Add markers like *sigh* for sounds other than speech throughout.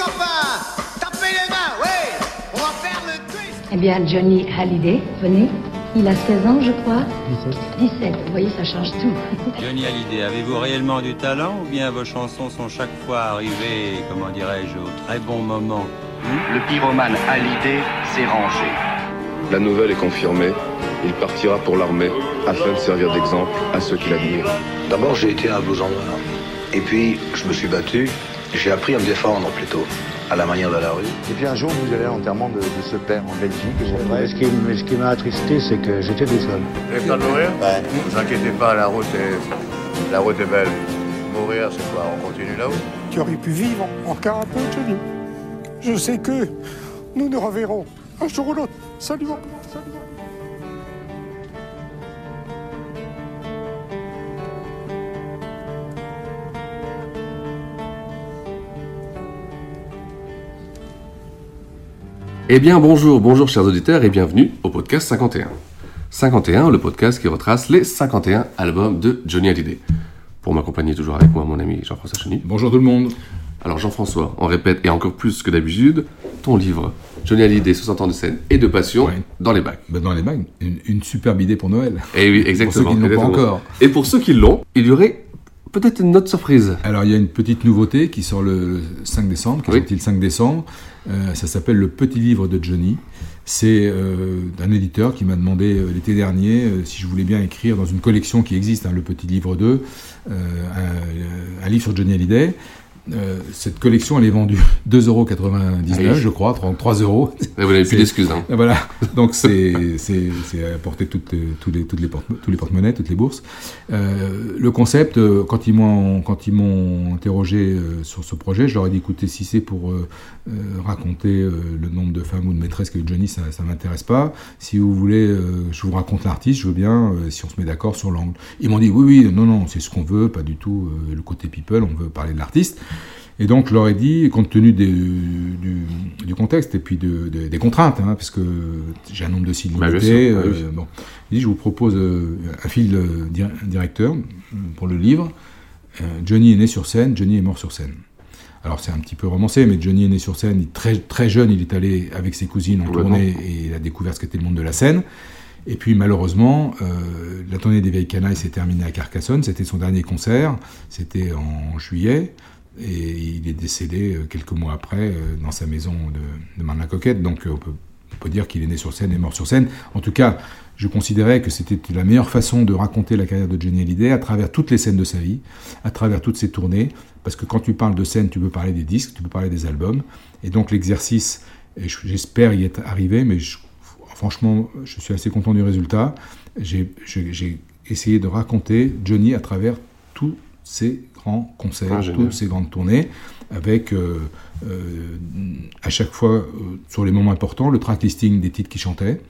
copains Tapez les mains, oui On va faire le twist Eh bien, Johnny Hallyday, venez. Il a 16 ans, je crois. 17. 17, vous voyez, ça change tout. *laughs* Johnny Hallyday, avez-vous réellement du talent ou bien vos chansons sont chaque fois arrivées, comment dirais-je, au très bon moment Le pyromane Hallyday s'est rangé. La nouvelle est confirmée. Il partira pour l'armée afin de servir d'exemple à ceux qui l'admirent. D'abord, j'ai été un vos endroits. Et puis, je me suis battu. J'ai appris à me défendre plutôt, à la manière de la rue. Et puis un jour, vous allez à l'enterrement de, de ce père en Belgique. Ouais, ce qui, m- ce qui m'a attristé, c'est que j'étais tout seul. Vous avez peur de mourir Ouais. Ne vous inquiétez pas, la route est, la route est belle. Mourir, c'est quoi On continue là-haut Tu aurais pu vivre encore un peu, Johnny. Je sais que nous nous reverrons un jour ou l'autre. Salut, salut. Eh bien bonjour, bonjour chers auditeurs et bienvenue au podcast 51. 51, le podcast qui retrace les 51 albums de Johnny Hallyday. Pour m'accompagner toujours avec moi mon ami Jean-François Cheny. Bonjour tout le monde. Alors Jean-François, on répète et encore plus que d'habitude, ton livre Johnny Hallyday 60 ans de scène et de passion Ouais. dans les bacs. Ben, dans les bagues, une, une superbe idée pour Noël. Et oui, Pour exactement. ceux qui ne l'ont pas encore. Et pour ceux qui l'ont, il y aurait peut-être une autre surprise. Alors il y a une petite nouveauté qui sort le 5 décembre, qui est Oui. le 5 décembre. Euh, ça s'appelle Le Petit Livre de Johnny. C'est euh, un éditeur qui m'a demandé euh, l'été dernier euh, si je voulais bien écrire dans une collection qui existe, hein, Le Petit Livre 2, euh, un, un livre sur Johnny Hallyday. Euh, cette collection, elle est vendue *laughs* 2,99€, Ah oui. je crois, 3 euros. Et vous n'avez plus d'excuses. Hein. Voilà, donc c'est à porter toutes, tous les toutes les porte tous les porte-monnaies, toutes les bourses. Euh, le concept, euh, quand ils m'ont interrogé sur ce projet, je leur ai dit écoutez, si c'est pour euh, raconter le nombre de femmes ou de maîtresses qu'a eu Johnny, ça ça m'intéresse pas. Si vous voulez, je vous raconte l'artiste, je veux bien. si on se met d'accord sur l'angle, ils m'ont dit oui oui non non c'est ce qu'on veut, pas du tout le côté people, on veut parler de l'artiste. Et donc, je leur ai dit, compte tenu des- du, du contexte et puis de, de- des contraintes, hein, parce que j'ai un nombre de signes Bah, bien limité, sûr, bah euh, bon, dit, je vous propose euh, un fil euh, di- directeur pour le livre. Euh, Johnny est né sur scène, Johnny est mort sur scène. Alors c'est un petit peu romancé, mais Johnny est né sur scène, il très, très jeune, il est allé avec ses cousines en tournée et il a découvert ce qu'était le monde de la scène. Et puis malheureusement, euh, la tournée des Vieilles Canailles s'est terminée à Carcassonne, c'était son dernier concert, c'était en juillet, et il est décédé euh, quelques mois après euh, dans sa maison de, de Marne-la-Coquette, donc euh, on peut, dire qu'il est né sur scène et mort sur scène. En tout cas, je considérais que c'était la meilleure façon de raconter la carrière de Johnny Hallyday à travers toutes les scènes de sa vie, à travers toutes ses tournées, parce que quand tu parles de scène, tu peux parler des disques, tu peux parler des albums, et donc l'exercice, j'espère y être arrivé, mais franchement, je suis assez content du résultat. J'ai essayé de raconter Johnny à travers tous ses grands concerts, Ah, toutes ses grandes tournées, avec euh, euh, à chaque fois, euh, sur les moments importants, le track listing des titres qu'il chantait,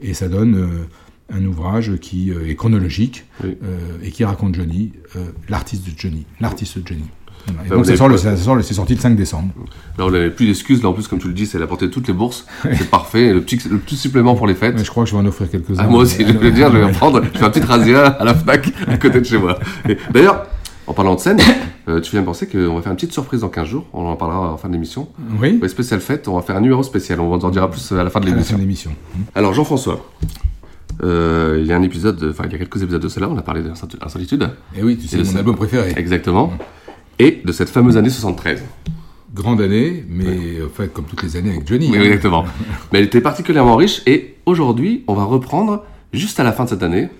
et ça donne un ouvrage qui est chronologique Oui. et qui raconte Johnny, l'artiste de Johnny, l'artiste de Johnny. Voilà. Et Bah, donc le- le- c'est sorti le 5 décembre. Là, on n'avait plus d'excuses. Là, en plus, comme tu le dis, c'est la portée de toutes les bourses. *laughs* C'est parfait. Le petit, le petit supplément pour les fêtes. Mais je crois que je vais en offrir quelques-uns. Ah, moi aussi, je veux dire, je vais en *laughs* prendre. Je fais un petit razzia à la Fnac à côté de chez moi. D'ailleurs, en parlant de scène, *laughs* euh, tu viens de penser qu'on va faire une petite surprise dans 15 jours. On en parlera en fin d'émission. Oui, Ouais, spéciale fête, on va faire un numéro spécial. On vous en dira plus à la fin de à la fin l'émission. de l'émission. Alors, Jean-François, euh, il y a un épisode, enfin, il y a quelques épisodes de cela, on a parlé d'Insolitude. Et oui, tu sais, de mon album préféré. Exactement. Et de cette fameuse année 73. Grande année, mais en fait, comme toutes les années avec Johnny. Oui, hein. exactement. *laughs* Mais elle était particulièrement riche. Et aujourd'hui, on va reprendre juste à la fin de cette année.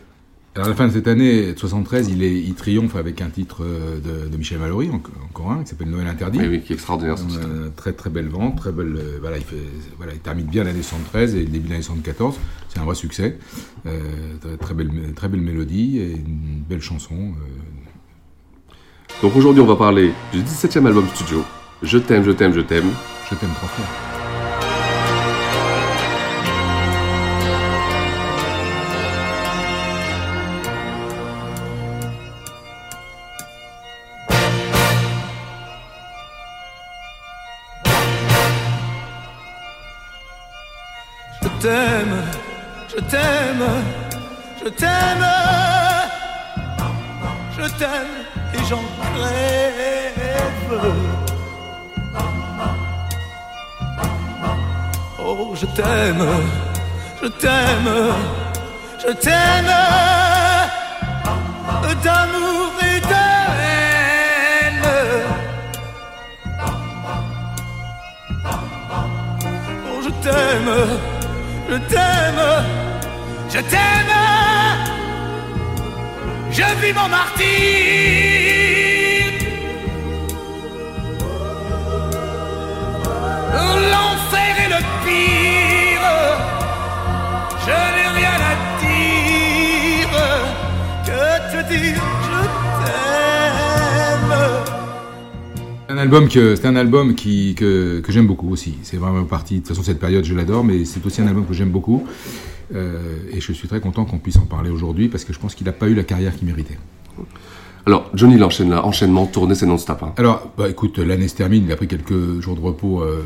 À la fin de cette année, de 73, il, est, il triomphe avec un titre euh, de, de Michel Mallory, en- encore un, qui s'appelle Noël interdit. Oui, oui, qui est extraordinaire ce titre. Euh, très très belle vente, très belle. euh, voilà, il, fait, voilà, il termine bien l'année 73 et le début de l'année 74. C'est un vrai succès. Euh, très, très belle, très belle mélodie et une belle chanson. euh, Donc aujourd'hui, on va parler du 17e album studio. Je t'aime, je t'aime, je t'aime. je t'aime trois fois. T'aime, je t'aime, je t'aime, je t'aime et j'en rêve. Oh, je t'aime, je t'aime, je t'aime d'amour et de haine. Oh, je t'aime, je t'aime, je t'aime. Je vis mon martyr. L'enfer est le pire. Je n'ai rien à dire que te dire? Un album que c'est un album qui que, que j'aime beaucoup aussi. C'est vraiment partie. De toute façon, cette période, je l'adore, mais c'est aussi un album que j'aime beaucoup. Euh, et je suis très content qu'on puisse en parler aujourd'hui parce que je pense qu'il n'a pas eu la carrière qu'il méritait. Alors, Johnny il enchaîne là, enchaînement, tournée, c'est non-stop. Hein. Alors, bah, écoute, l'année se termine, il a pris quelques jours de repos euh,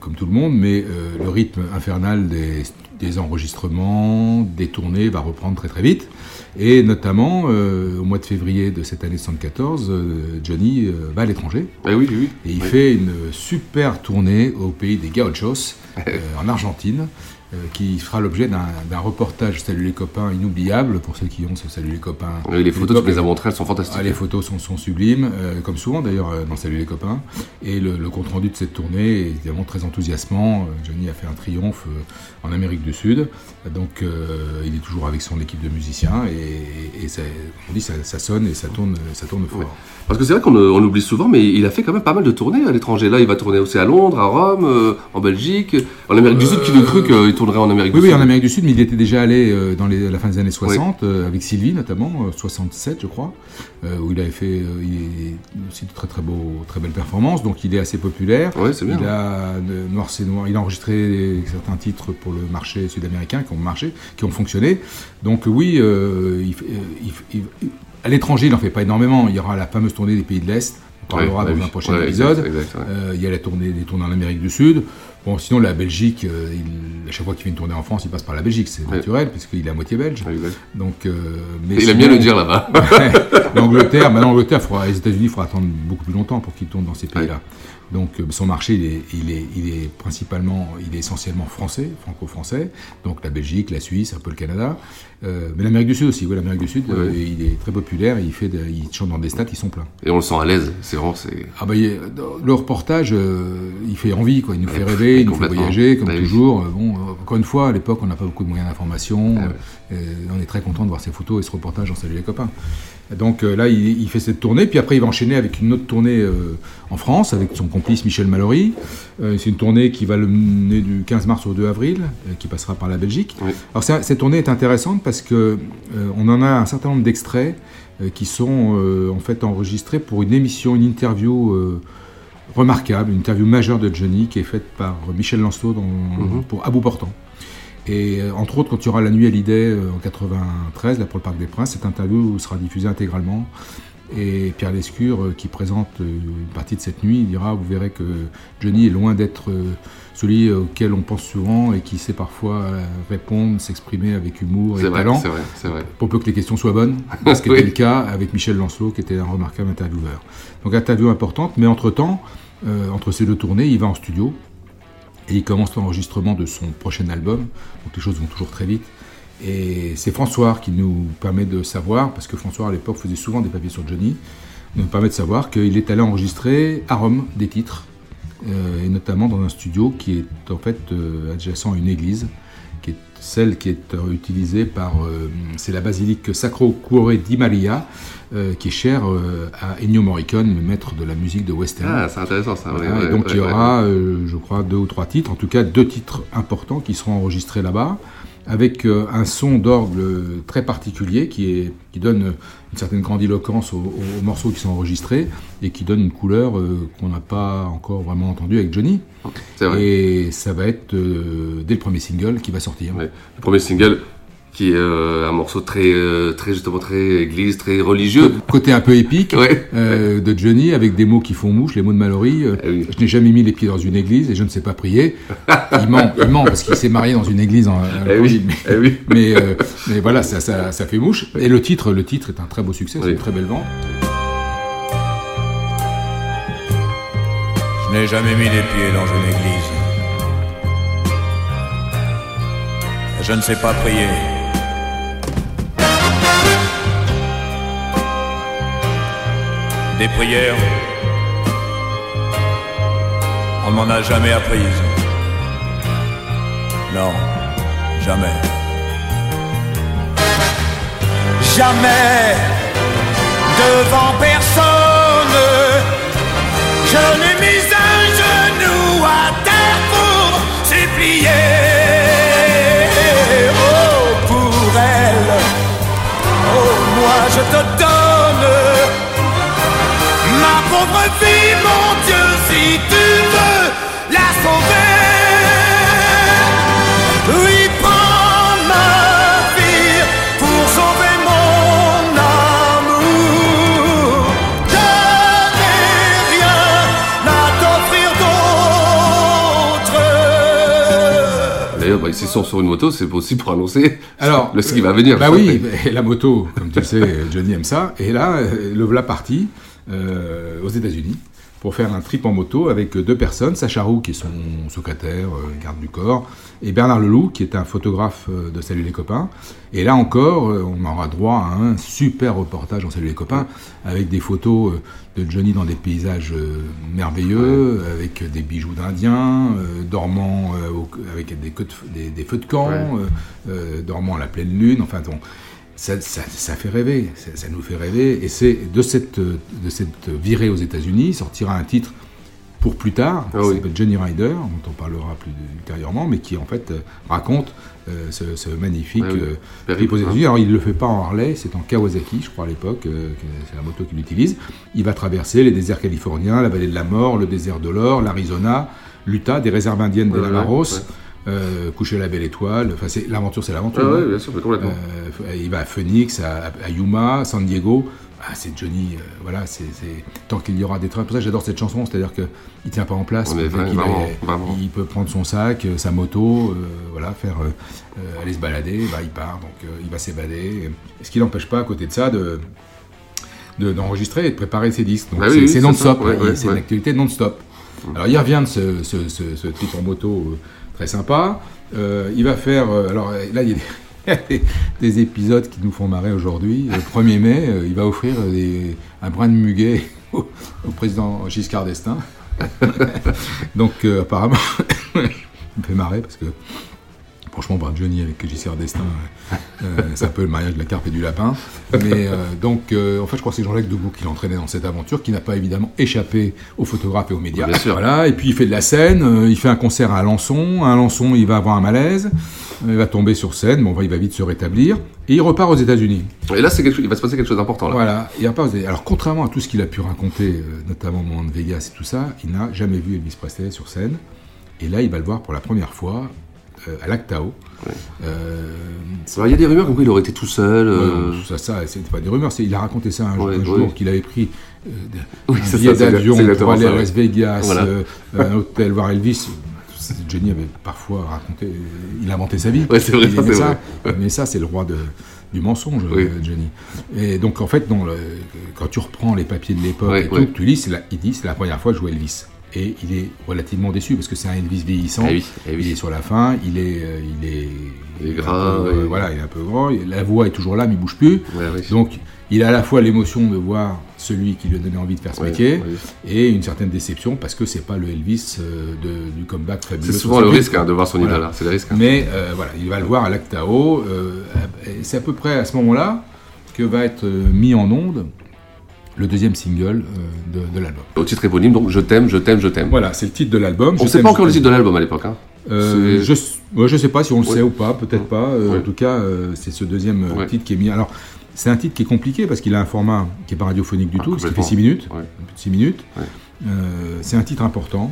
comme tout le monde, mais euh, le rythme infernal des, des, enregistrements, des tournées va reprendre très très vite. Et notamment, euh, au mois de février de cette année 74, euh, Johnny va à l'étranger. Eh oui, oui. Et il oui. fait une super tournée au pays des Gauchos, en Argentine qui fera l'objet d'un reportage Salut les copains inoubliable pour ceux qui ont ce Salut les copains. Oui, les photos, tu les montrées, elles sont fantastiques. Ah, les photos sont, sont sublimes, euh, comme souvent d'ailleurs euh, dans Salut les copains. Et le, le, compte rendu de cette tournée est évidemment très enthousiasmant. Johnny a fait un triomphe euh, en Amérique du Sud, donc euh, il est toujours avec son équipe de musiciens et, et ça, on dit ça, ça, sonne et ça tourne, ça tourne fort. Ouais. Parce que c'est vrai qu'on on oublie souvent, mais il a fait quand même pas mal de tournées à l'étranger. Là, il va tourner aussi à Londres, à Rome, euh, en Belgique, en Amérique du Sud. Qui l'eût cru qu'il tournerait en Amérique oui, du oui, Sud en Amérique du Sud, mais il était déjà allé euh, dans les, la fin des années 60, oui. euh, avec Sylvie notamment, 67 je crois, euh, où il avait fait il aussi de très très beaux, très belles performances. Donc il est assez populaire. Ouais, c'est bien. Il a Noir c'est Noir. Il a enregistré certains titres pour le marché sud-américain qui ont marché, qui ont fonctionné. Donc oui, euh, il, il, il, à l'étranger, il n'en fait pas énormément. Il y aura la fameuse tournée des pays de l'Est. On parlera ouais, dans oui. un prochain ouais, épisode. Exact, exact, ouais. euh, il y a la tournée, des tournées en Amérique du Sud. Bon, sinon, la Belgique, euh, il, à chaque fois qu'il fait une tournée en France, il passe par la Belgique. C'est naturel, puisqu'il est à moitié belge. Donc, euh, mais il aime bien le dire là-bas. *laughs* L'Angleterre, bah, l'Angleterre, les États-Unis, il faudra attendre beaucoup plus longtemps pour qu'il tourne dans ces pays-là. Donc euh, son marché, il est, il est, il est principalement, il est essentiellement français, franco-français. Donc la Belgique, la Suisse, un peu le Canada, euh, mais l'Amérique du Sud aussi. Oui, l'Amérique du Sud, ouais. euh, il est très populaire. Il fait, de, il chante dans des stades qui sont pleins. Et on le sent à l'aise. C'est vraiment. Ah bah, il, le reportage, euh, il fait envie, quoi. Il nous fait rêver, il nous fait voyager, comme bah, toujours. Bon, encore une fois, à l'époque, on n'a pas beaucoup de moyens d'information. Ah, on est très content de voir ces photos et ce reportage en Salut les copains. Donc là, il, il, fait cette tournée, puis après, il va enchaîner avec une autre tournée en France avec son complice Michel Mallory. Euh, c'est une tournée qui va le mener du 15 mars au 2 avril, euh, qui passera par la Belgique. Oui. Alors cette tournée est intéressante parce que euh, on en a un certain nombre d'extraits euh, qui sont en fait enregistrés pour une émission, une interview remarquable, une interview majeure de Johnny qui est faite par Michel Lancelot dans, mm -hmm. pour À bout portant. Et euh, entre autres, quand il y aura la nuit à l'idée euh, en 93, là pour le Parc des Princes, cette interview sera diffusée intégralement. Et Pierre Lescure, euh, qui présente une partie de cette nuit, il dira Vous verrez que Johnny est loin d'être celui auquel on pense souvent et qui sait parfois répondre, s'exprimer avec humour et vrai, talent. C'est vrai, c'est vrai. Pour peu que les questions soient bonnes. Ce qui *laughs* oui. était le cas avec Michel Lancelot, qui était un remarquable intervieweur. Donc, interview importante, mais entre-temps, euh, entre ces deux tournées, il va en studio il commence l'enregistrement de son prochain album. Donc, les choses vont toujours très vite. Et c'est François qui nous permet de savoir, parce que François à l'époque faisait souvent des papiers sur Johnny, nous permet de savoir qu'il est allé enregistrer à Rome des titres, euh, et notamment dans un studio qui est en fait euh, adjacent à une église, celle qui est euh, utilisée par, c'est la basilique Sacro Cuore di Maria, qui est chère à Ennio Morricone, le maître de la musique de West End. Ah, c'est intéressant ça. Voilà, ouais, et donc ouais, il y ouais, aura, je crois, deux ou trois titres, en tout cas deux titres importants qui seront enregistrés là-bas avec euh, un son d'orgue très particulier qui, est, qui donne une certaine grandiloquence aux, aux, morceaux qui sont enregistrés et qui donne une couleur euh, qu'on n'a pas encore vraiment entendue avec Johnny. Et ça va être euh, dès le premier single qui va sortir. Ouais. Le premier single qui est euh, un morceau très, euh, très justement très église, très religieux. Côté un peu épique ouais. euh, de Johnny avec des mots qui font mouche, les mots de Mallory. Ah oui. Je n'ai jamais mis les pieds dans une église et je ne sais pas prier. il ment, il ment parce qu'il s'est marié dans une église en. Eh oui. Mais, eh oui. mais, mais, voilà, ça, ça, ça, fait mouche. Et le titre, le titre est un très beau succès, c'est une très belle vente. Je n'ai jamais mis les pieds dans une église. je ne sais pas prier. Des prières, on m'en a jamais apprises. Non, jamais. Jamais devant personne, je n'ai mis un genou à terre pour supplier. Oh, pour elle, oh, moi je te pauvre vie, mon Dieu, si tu veux la sauver. Oui, prends ma vie pour sauver mon amour. Je n'ai rien à t'offrir d'autre. D'ailleurs, bah, s'ils sont sur une moto, c'est aussi pour annoncer Alors, le ski va venir. Bah oui, et la moto, comme tu le sais, Johnny aime ça. Et là, euh, le voilà parti aux États-Unis pour faire un trip en moto avec deux personnes, Sacha Roux qui est son secrétaire, euh, garde du corps, et Bernard Leloup qui est un photographe euh, de Salut les copains. Et là encore, euh, on aura droit à un super reportage en Salut les copains avec des photos euh, de Johnny dans des paysages euh, merveilleux, avec des bijoux d'indiens, euh, dormant euh, avec des, queues de f- des- des feux de camp, Ouais. euh, euh, dormant à la pleine lune, enfin bon, ça, ça- ça fait rêver, ça, ça nous fait rêver, et c'est de cette, de cette virée aux États-Unis sortira un titre pour plus tard, Ah qui oui. s'appelle Johnny Rider, dont on parlera plus ultérieurement, mais qui en fait euh, raconte euh, ce, ce magnifique Ah oui. euh, Périple, aux hein. États-Unis. Alors il ne le fait pas en Harley, c'est en Kawasaki, je crois à l'époque, euh, que c'est la moto qu'il utilise. Il va traverser les déserts californiens, la vallée de la mort, le désert de l'or, l'Arizona, l'Utah, des réserves indiennes de Ouais, la Laros. ouais. Euh, coucher la belle étoile, enfin c'est l'aventure, c'est l'aventure. Ah hein. ouais, bien sûr, mais complètement. Euh, il va à Phoenix, à, à Yuma, San Diego. Ah, c'est Johnny, euh, voilà, c'est c'est- tant qu'il y aura des trains. Pour ça, j'adore cette chanson, c'est-à-dire que il tient pas en place. Vrai- qu'il vraiment, vraiment. Il peut prendre son sac, euh, sa moto, euh, voilà, faire euh, aller se balader. Bah, il part, donc il va s'évader. Ce qui n'empêche pas, à côté de ça, de de- d'enregistrer et de préparer ses disques. Donc Bah c'est oui, c'est c'est non-stop, ouais, ouais, c'est une activité non-stop. Alors il revient de ce, ce, ce- ce trip en moto très sympa. Euh, il va faire, euh, alors euh, là il y a des, *laughs* des, des épisodes qui nous font marrer aujourd'hui. Le 1er mai, il va offrir un brin de muguet *laughs* au, président Giscard d'Estaing. *laughs* Donc apparemment, il me fait marrer parce que Franchement, voir Johnny avec Giscard d'Estaing, euh, euh, c'est un peu le mariage de la carpe et du lapin. Mais euh, donc, en fait, je crois que c'est Jean-Jacques Debout qui l'entraînait dans cette aventure, qui n'a pas évidemment échappé aux photographes et aux médias. Bien sûr. Voilà. Et puis, il fait de la scène. il fait un concert à Alençon. À Alençon, il va avoir un malaise. Il va tomber sur scène. Bon, il va vite se rétablir. Et il repart aux États-Unis. Et là, quelque il va se passer quelque chose d'important. là. Voilà. Il repart aux États-Unis. Alors, contrairement à tout ce qu'il a pu raconter, notamment au moment de Vegas et tout ça, il n'a jamais vu Elvis Presley sur scène. Et là, il va le voir pour la première fois à l'Actao. Euh, Alors, il y a des rumeurs comme quoi il aurait été tout seul. euh, Ouais, ça, ça c'était pas des rumeurs. Il a raconté ça un, jour- Ouais, ouais. qu'il avait pris euh, Oui, un billet d'avion pour aller à ouais. Las Vegas, Voilà. euh, un hôtel voir Elvis. Johnny avait parfois raconté, il inventait sa vie. Ouais, c'est vrai, ça, ça. vrai. Mais ça, c'est le roi de, du mensonge, Oui. euh, Johnny. Et donc, en fait, non, le- quand tu reprends les papiers de l'époque Ouais, et ouais. tu lis, la- il dit c'est la première fois que je joue Elvis. Et il est relativement déçu parce que c'est un Elvis vieillissant. Eh oui, eh oui. Il est sur la fin, il est, euh, il est, Il est un gras, peu, ouais. voilà, il est un peu grand. La voix est toujours là, mais il bouge plus. Ouais. Donc, il a à la fois l'émotion de voir celui qui lui a donné envie de faire ce métier ouais. et une certaine déception parce que c'est pas le Elvis euh, de- du comeback fabuleux. C'est souvent le 68, risque hein, de voir son Voilà. idole. là. C'est le risque. hein. Mais euh, voilà, il va le voir à l'Actao. euh, c'est à peu près à ce moment-là que va être mis en onde le deuxième single euh, de, de l'album. Au titre éponyme, donc Je t'aime, je t'aime, je t'aime. Voilà, c'est le titre de l'album. On ne sait pas encore le titre de l'album à l'époque. Hein. Euh, je, je sais pas si on le Ouais. sait ou pas, peut-être pas. Euh. En tout cas, euh, c'est ce deuxième titre qui est mis. Alors, c'est un titre qui est compliqué parce qu'il a un format qui est pas radiophonique du Ah, tout, parce qu'il fait complètement. 6 minutes. 6 minutes. C'est un titre important.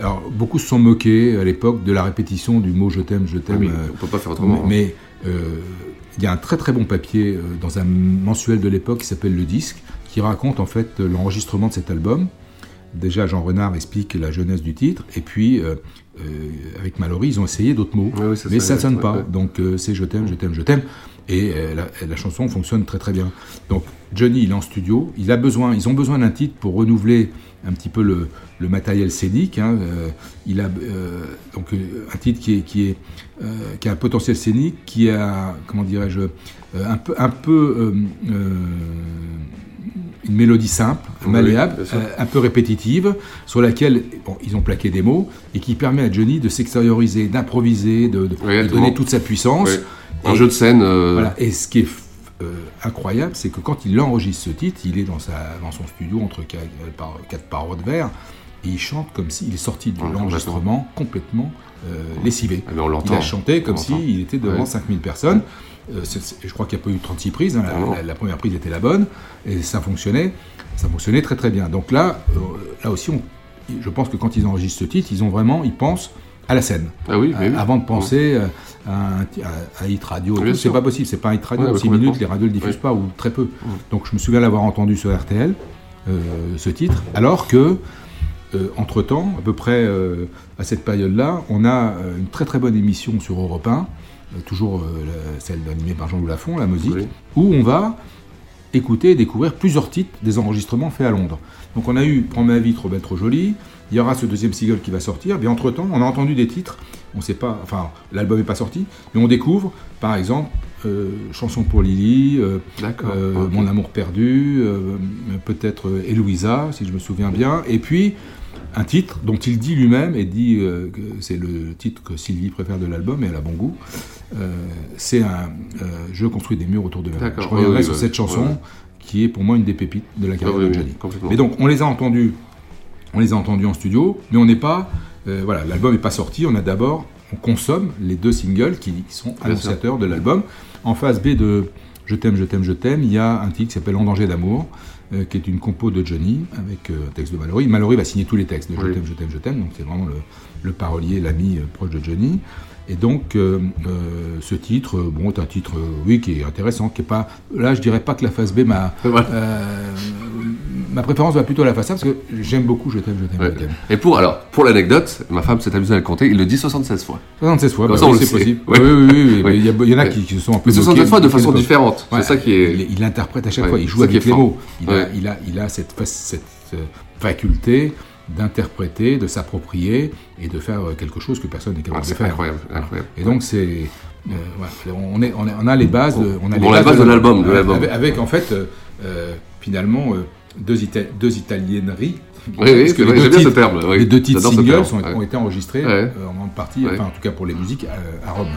Alors, beaucoup se sont moqués à l'époque de la répétition du mot je t'aime, je t'aime. Oui, euh, on peut pas faire autrement. hein. mais euh, il y a un très très bon papier euh, dans un mensuel de l'époque qui s'appelle Le Disque, qui raconte en fait euh, l'enregistrement de cet album. Déjà, Jean Renard explique la jeunesse du titre, et puis euh, euh, avec Mallory, ils ont essayé d'autres mots, oui, c'est mais ça, ne sonne pas. ouais. Donc euh, c'est je t'aime, je t'aime, je t'aime. Et euh, la, la chanson fonctionne très très bien. Donc Johnny, il est en studio, il a besoin, ils ont besoin d'un titre pour renouveler un petit peu le, le matériel scénique. hein. Euh, il a euh, donc un titre qui est qui est euh, qui a un potentiel scénique, qui a comment dirais-je un peu un peu une mélodie simple, Oui, malléable, un peu répétitive, sur laquelle bon, ils ont plaqué des mots et qui permet à Johnny de s'extérioriser, d'improviser, de, de- de exactement. donner toute sa puissance. Oui. Un jeu de scène, euh, Voilà. Et ce qui est euh, incroyable, c'est que quand il enregistre ce titre, il est dans, sa, dans son studio entre quatre, euh, par- quatre parois de verre et il chante comme s'il est sorti de Ouais, l'enregistrement complètement euh, lessivé. Ah, mais on l'entend. Il a chanté comme s'il était devant Ouais. 5000 personnes. Euh, je crois qu'il n'y a pas eu 36 prises. hein. La- Ah la, la première prise était la bonne et ça fonctionnait. Ça fonctionnait très très bien. Donc là, euh, là aussi, on- je pense que quand ils enregistrent ce titre, ils ont vraiment, ils pensent à la scène. Ah oui, mais oui. Avant de penser euh, à un, à un hit radio. C'est pas possible, c'est pas un hit radio. Ouais, en ouais, 6 complètement. minutes, les radios ne le diffusent Ouais. pas ou très peu. Donc je me souviens l'avoir entendu sur RTL, euh, ce titre, alors que, euh, entre-temps, à peu près euh, à cette période-là, on a une très très bonne émission sur Europe 1, euh, toujours celle animée par Jean-Loup Lafont, la musique, Oui. où on va écouter et découvrir plusieurs titres des enregistrements faits à Londres. Donc on a eu Prends ma vie, trop belle, trop jolie. Il y aura ce deuxième single qui va sortir. Mais entre-temps, on a entendu des titres. On sait pas, enfin, l'album n'est pas sorti, mais on découvre, par exemple, euh, Chanson pour Lily, euh, euh. Mon amour perdu, euh, peut-être Eloïsa, si je me souviens bien. Et puis, un titre dont il dit lui-même, et dit que c'est le titre que Sylvie préfère de l'album, et elle a bon goût, c'est un Je construis des murs autour de. D'accord. Je reviendrai Oui, sur cette chanson, qui est pour moi une des pépites de la carrière Ah oui, de Johnny. Mais donc, on les a entendus, on les a entendus en studio, mais on n'est pas, euh, voilà, l'album n'est pas sorti, on a d'abord, on consomme les deux singles qui, qui sont annonciateurs de l'album. En phase B de Je t'aime, je t'aime, je t'aime, il y a un titre qui s'appelle En danger d'amour, euh, qui est une compo de Johnny, avec euh, un texte de Mallory. Mallory va signer tous les textes de Je Oui. t'aime, je t'aime, je t'aime, donc c'est vraiment le, le parolier, l'ami euh, proche de Johnny. Et donc, euh, euh, ce titre, bon, est un titre, euh, oui, qui est intéressant, qui est pas. Là, je dirais pas que la phase B m'a. *laughs* Ouais. ma préférence va plutôt à la face A parce que j'aime beaucoup Je t'aime, je t'aime, Ouais. je t'aime. Et pour, alors, pour l'anecdote, ma femme s'est amusée à le compter, il le dit 76 fois. 76 fois, bah oui, c'est possible. Ouais. Oui, oui, oui, Il y, en a qui, qui se sont un peu. Mais 77 moqués, fois de façon différente. C'est ça qui est. Il, il interprète à chaque fois, il joue c'est avec les mots. Il, a, il, a, il a cette, cette faculté d'interpréter, de s'approprier et de faire euh, quelque chose que personne n'est Ah, capable de c'est faire. incroyable, incroyable. Et donc c'est, euh, on, est, on, est- on a les bases, de, on a Bon, la base de l'album, de avec, l'album. avec, en fait euh, finalement euh, deux, Ita- deux italienneries. Oui, oui, que vrai, les deux ce terme, oui. Les deux titres singles ouais. ont été enregistrés Ouais. en grande partie, enfin en tout cas pour les musiques, à, Rome.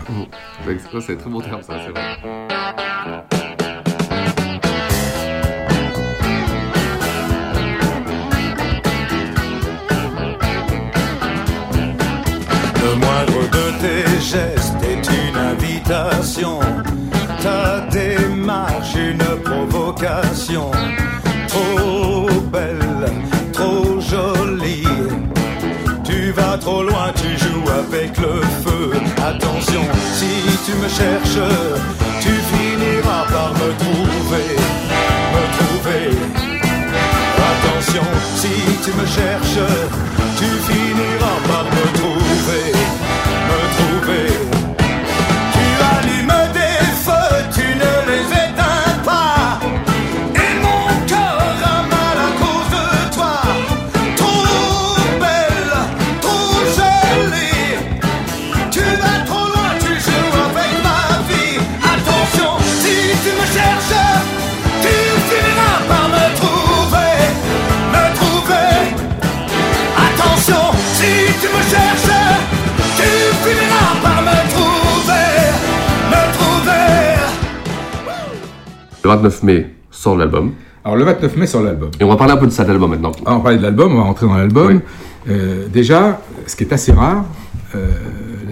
C'est c'est un très bon terme, ça, c'est vrai. Le moindre de tes gestes est une invitation. Ta démarche une provocation. Trop belle, trop jolie. Tu vas trop loin, tu joues avec le feu. Attention, si tu me cherches, tu finiras par me trouver, me trouver. Attention, si tu me cherches, tu finiras par me trouver, 29 mai sort l'album. Alors le 29 mai sur l'album. Et on va parler un peu de ça, l'album maintenant. Alors, on va parler de l'album, on va rentrer dans l'album. Oui. Euh, déjà, ce qui est assez rare, euh,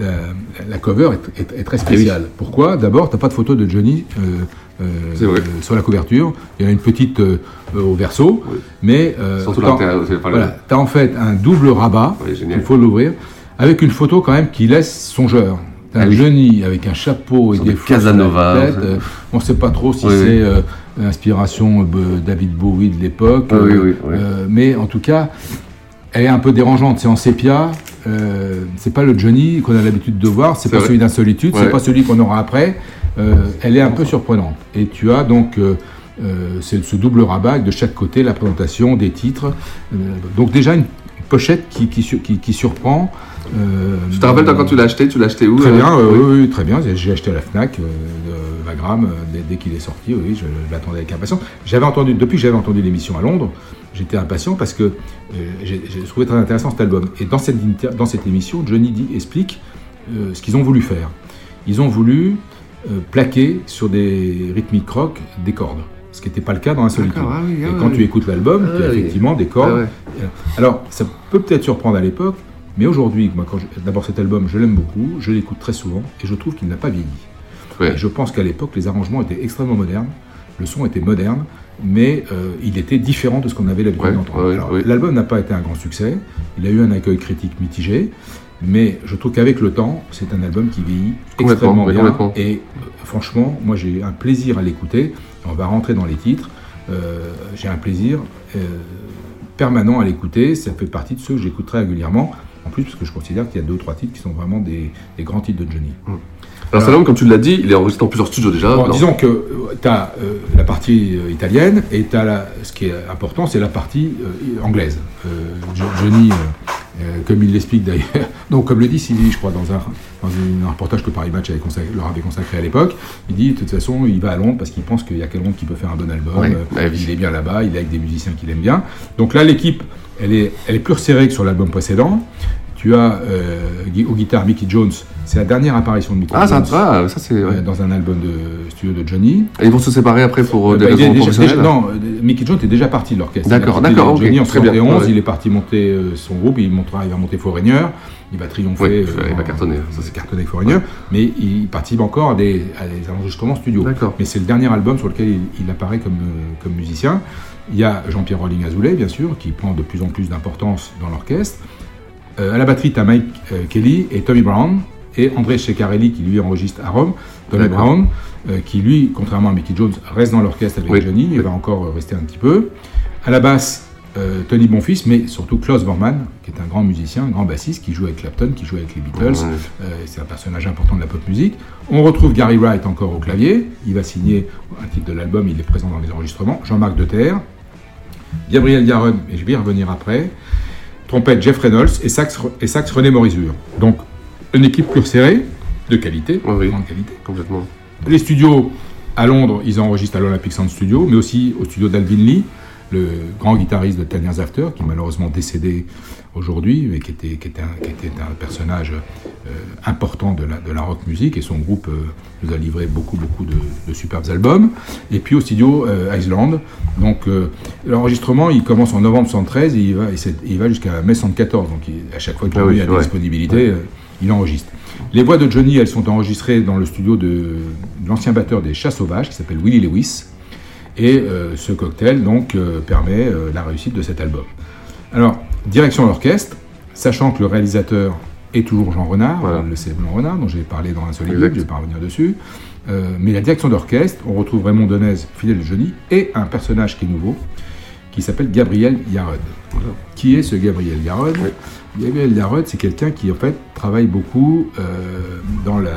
la, la cover est, est- est très spéciale. Pourquoi? D'abord, t'as pas de photo de Johnny euh, vrai. sur la couverture. Il y en a une petite au verso, mais euh, Surtout t'as- voilà, t'as en fait un double rabat. Oui. Il faut l'ouvrir avec une photo quand même qui laisse songeur. Ah un oui. Johnny avec un chapeau et des des Casanova, la tête. ouais. Euh, on ne sait pas trop si Oui, c'est euh, inspiration euh, David Bowie de l'époque. Ah oui, euh, mais en tout cas, elle est un peu dérangeante. C'est en sépia. C'est pas le Johnny qu'on a l'habitude de voir. C'est pas vrai. celui d'Insolitude. Ouais. C'est pas celui qu'on aura après. elle est un peu surprenante. Et tu as donc c'est ce double rabat de chaque côté la présentation des titres. Donc déjà une pochette qui, qui, sur- qui- qui surprend. Euh, Tu te rappelles, toi, quand tu l'as acheté, tu l'as acheté où Très euh, bien, euh, oui. oui, oui, très bien. J'ai acheté à la Fnac, euh, de Vagram, euh, dès, dès qu'il est sorti. Oui, je, je l'attendais avec impatience. J'avais entendu, depuis que j'avais entendu l'émission à Londres, j'étais impatient parce que j'ai trouvé très intéressant cet album. Et dans cette, dans cette émission, Johnny D explique ce qu'ils ont voulu faire. Ils ont voulu plaquer sur des rythmiques rock des cordes. Ce qui n'était pas le cas dans un solitude. Ah oui, ah et quand tu écoutes l'album, Ah tu as effectivement des cordes. Ah ouais. Alors, ça peut peut-être surprendre à l'époque, mais aujourd'hui, d'abord cet album, je l'aime beaucoup, je l'écoute très souvent, et je trouve qu'il n'a pas vieilli. Je pense qu'à l'époque, les arrangements étaient extrêmement modernes, le son était moderne, mais euh, il était différent de ce qu'on avait l'habitude Ouais, d'entendre. ouais. L'album n'a pas été un grand succès, il a eu un accueil critique mitigé, mais je trouve qu'avec le temps, c'est un album qui vieillit extrêmement bien. Et euh, franchement, moi j'ai un plaisir à l'écouter. On va rentrer dans les titres. Euh, j'ai un plaisir euh, permanent à l'écouter. Ça fait partie de ceux que j'écouterai régulièrement. En plus, parce que je considère qu'il y a deux ou trois titres qui sont vraiment des, des grands titres de Johnny. Alors, album, comme tu l'as dit, il est enregistré dans plusieurs studios déjà. Bon, disons que tu as la partie euh, italienne et tu as ce qui est important, c'est la partie euh, anglaise. Euh, Jo- Johnny, euh, euh, comme il l'explique d'ailleurs, *laughs* donc comme le dit Sylvie, je crois, dans un, dans un reportage que Paris Match avait consacré- leur avait consacré à l'époque, il dit de toute façon, il va à Londres parce qu'il pense qu'il y a qu'à Londres qui peut faire un bon album. Ouais, Euh, ouais, oui. il est bien là-bas, il est avec des musiciens qu'il aime bien. Donc là, l'équipe, elle est, elle est plus resserrée que sur l'album précédent. Tu as euh, aux guitares Mickey Jones, c'est la dernière apparition de Mickey Ah, Jones. ah, ça c'est. euh, ouais. dans un album de studio de Johnny. Et ils vont se séparer après pour euh, Euh, des bah, raisons déjà- professionnelles déjà- non, euh, Mickey Jones est déjà parti de l'orchestre. D'accord, d'accord, Johnny en très bien, 71, ouais. il est parti monter euh, son groupe, il, montera, il va monter Foreigner, il va triompher. Oui, il va cartonner, Ça c'est cartonné avec Foreigner, mais il participe encore à des, à des enregistrements studio. Mais c'est le dernier album sur lequel il, il apparaît comme, comme musicien. Il y a Jean-Pierre Rolling Azoulay, bien sûr, qui prend de plus en plus d'importance dans l'orchestre. Euh, à la batterie, tu as Mike euh, Kelly et Tommy Brown, et André Ceccarelli qui lui enregistre à Rome. Tommy. Brown, euh, qui lui, contrairement à Mickey Jones, reste dans l'orchestre avec Oui. Johnny, il va encore euh, rester un petit peu. À la basse, Tony Bonfils, mais surtout Klaus Vormann, qui est un grand musicien, un grand bassiste, qui joue avec Clapton, qui joue avec les Beatles. C'est un personnage important de la pop musique. On retrouve Gary Wright encore au clavier. Il va signer un titre de l'album, il est présent dans les enregistrements. Jean-Marc Deterre, Gabriel Yaron, et je vais y revenir après. Trompette Jeff Reynolds et sax, et sax René Morizur. Donc une équipe plus serrée, de qualité, de grande qualité. Complètement. Les studios à Londres, ils enregistrent à l'Olympic Sound Studio, mais aussi au studio d'Alvin Lee, le grand guitariste de Ten Years After, qui est malheureusement décédé aujourd'hui, mais qui était, qui était, un, qui était un personnage euh, important de la, de la rock music, et son groupe euh, nous a livré beaucoup, beaucoup de, de superbes albums. Et puis au studio euh, Island, donc l'enregistrement, il commence en novembre 73 et il va, il jusqu'à mai 74, donc il- à chaque fois qu'il Ah oui, y a des disponibilités, il enregistre. Les voix de Johnny, elles sont enregistrées dans le studio de, de l'ancien batteur des Chats Sauvages, qui s'appelle Willie Lewis. Et ce cocktail, donc, permet la réussite de cet album. Alors, direction l'orchestre, sachant que le réalisateur est toujours Jean Renard, le célèbre Jean Renard, dont j'ai parlé dans un solide, je Exact. ne vais pas revenir dessus. Euh, mais la direction d'orchestre, on retrouve Raymond Denez, fidèle de Johnny, et un personnage qui est nouveau, qui s'appelle Gabriel Yarod. Qui est ce Gabriel Yarod Gabriel Yarod, c'est quelqu'un qui en fait travaille beaucoup euh, dans la,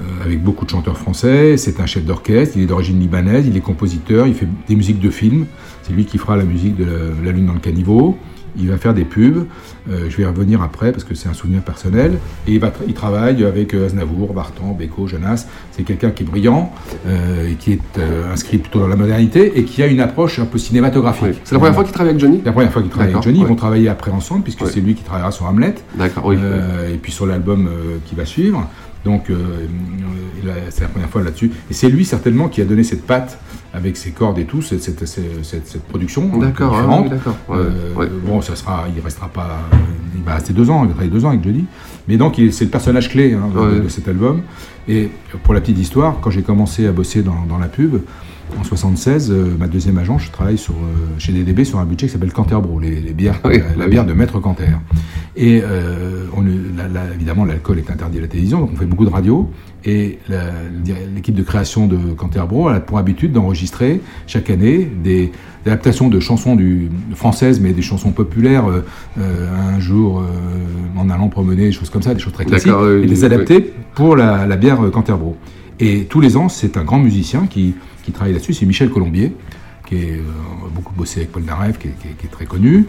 euh, avec beaucoup de chanteurs français. C'est un chef d'orchestre, il est d'origine libanaise, il est compositeur, il fait des musiques de films. C'est lui qui fera la musique de La, La Lune dans le caniveau. Il va faire des pubs. Euh, je vais y revenir après parce que c'est un souvenir personnel. Et il, va tra- il travaille avec euh, Aznavour, Barton, Beko, Jonas. C'est quelqu'un qui est brillant euh, et qui est inscrit plutôt dans la modernité et qui a une approche un peu cinématographique. C'est la première fois qu'il travaille avec Johnny La première fois qu'il travaille avec Johnny. Ils vont travailler après ensemble puisque c'est lui qui travaillera sur Hamlet. D'accord, oui. Et puis sur l'album qui va suivre. Donc euh, a- c'est la première fois là-dessus. Et c'est lui certainement qui a donné cette patte avec ses cordes et tout, cette, cette, cette, cette- cette production peu D'accord, oui, d'accord. Ouais, Euh, ouais. Bon, ça sera, il restera pas, il va rester deux ans, il va travailler deux ans avec Johnny. Mais donc c'est le personnage clé hein, de- cet album. Et pour la petite histoire, quand j'ai commencé à bosser dans, dans la pub, en 76, euh, ma deuxième agence, je travaille sur, euh, chez DDB sur un budget qui s'appelle Canterbro, les, les bières, Oui, la, la oui. bière de Maître Canter. Et euh, on, la- la- évidemment, l'alcool est interdit à la télévision, donc on fait beaucoup de radio. Et l'équipe de création de Canterbro a pour habitude d'enregistrer chaque année des, des adaptations de chansons du, françaises, mais des chansons populaires, euh, euh, un jour euh, en allant promener, des choses comme ça, des choses très classiques, et les adapter pour la, la bière Canterbro. Et tous les ans, c'est un grand musicien qui, qui travaille là-dessus, c'est Michel Colombier, qui est, a beaucoup bossé avec Paul Naref, qui est, qui est- qui est très connu.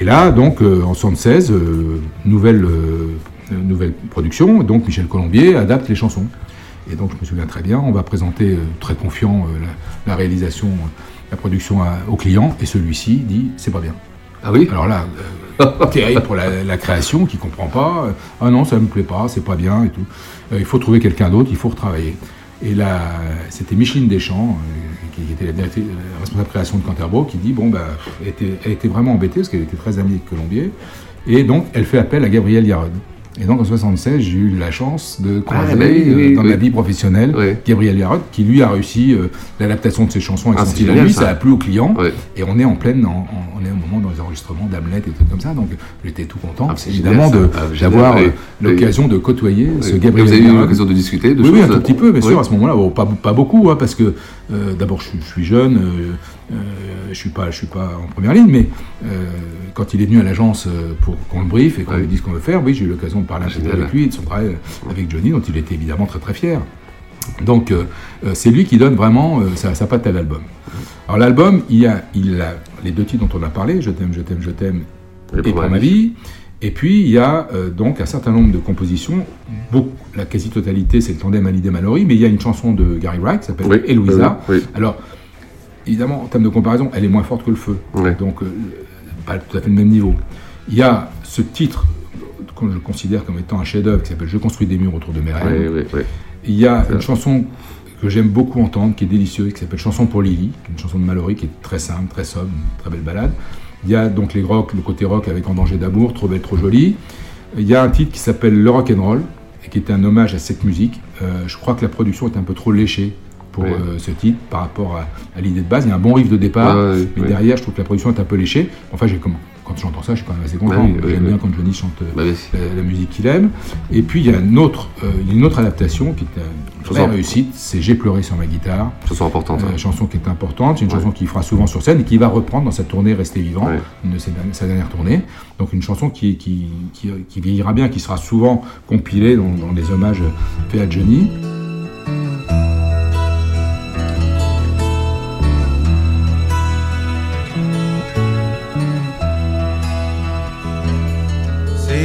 Et là, donc, en 76, euh, nouvelle, euh, nouvelle production, donc Michel Colombier adapte les chansons. Et donc, je me souviens très bien, on va présenter, euh, très confiant, euh, la, la réalisation, la production à- au client, et celui-ci dit, c'est pas bien. Ah oui? Alors là, euh, *laughs* terrible pour la, la création qui comprend pas. euh, ah non, ça me plaît pas, c'est pas bien et tout. Euh, il faut trouver quelqu'un d'autre, il faut retravailler. Et là, c'était Micheline Deschamps, qui était la, responsable création de Canterbro, qui dit bon bah, elle était, elle était vraiment embêtée parce qu'elle était très amie avec Colombier, et donc elle fait appel à Gabriel Yarod. Et donc en 76, j'ai eu la chance de croiser Ah, bah oui, euh, dans oui. ma vie professionnelle. Gabriel Yarod, qui lui a réussi euh, l'adaptation de ses chansons avec Ah, son style à lui, ça. ça a plu au client. Ouais. Et on est en pleine, en- on est au moment dans les enregistrements d'Hamlet et tout comme ça, donc j'étais tout content, Ah, évidemment, d'avoir euh, l'occasion de côtoyer ce. Gabriel. Et Vous avez eu l'occasion de discuter de oui, oui, choses un tout petit peu, bien sûr, à ce moment-là. Bon, pas, pas beaucoup, hein, parce que d'abord, je, suis- je suis jeune, je suis pas, je suis pas en première ligne, mais euh, quand il est venu à l'agence euh, pour qu'on le brief et qu'on lui dise ce qu'on veut faire, oui, j'ai eu l'occasion de parler un peu avec lui et de son travail euh, avec Johnny, dont il était évidemment très très fier. Donc, euh, euh, c'est lui qui donne vraiment euh, sa, sa patte à l'album. Alors, l'album, il a, il a les deux titres dont on a parlé, Je t'aime, je t'aime, je t'aime, et pour ma vie. Et puis, il y a euh, donc un certain nombre de compositions. Beaucoup, la quasi-totalité, c'est le tandem Hallyday Mallory, mais il y a une chanson de Gary Wright qui s'appelle Oui, Eloisa. oui, oui. Alors, évidemment, en termes de comparaison, elle est moins forte que le feu. Donc, euh, pas tout à fait le même niveau. Il y a ce titre que je considère comme étant un chef-d'œuvre qui s'appelle Je construis des murs autour de mes rêves. Il y a une chanson que j'aime beaucoup entendre, qui est délicieuse, qui s'appelle Chanson pour Lily, une chanson de Mallory qui est très simple, très sobre, une très belle balade. Il y a donc les rock, le côté rock avec En danger d'amour, Trop belle, trop jolie. Il y a un titre qui s'appelle Le rock and roll, et qui est un hommage à cette musique. Euh, je crois que la production est un peu trop léchée pour Oui. euh, ce titre par rapport à, à l'idée de base. Il y a un bon riff de départ, Ah, oui, mais oui. derrière, je trouve que la production est un peu léchée. Enfin, j'ai quand j'entends ça, je suis quand même assez content. Ah J'aime bien quand Johnny chante euh, Bah la, la musique qu'il aime. Et puis il y a une autre, euh, une autre adaptation qui est une vraie réussite, c'est J'ai pleuré sur ma guitare. Chanson importante. Euh, hein. chanson qui est importante, c'est une Ouais. chanson qu'il fera souvent sur scène et qui va reprendre dans sa tournée Rester vivant, Ouais. une de ses sa dernière tournée. Donc une chanson qui, qui, qui, qui vieillira bien, qui sera souvent compilée dans, dans les hommages faits à Johnny.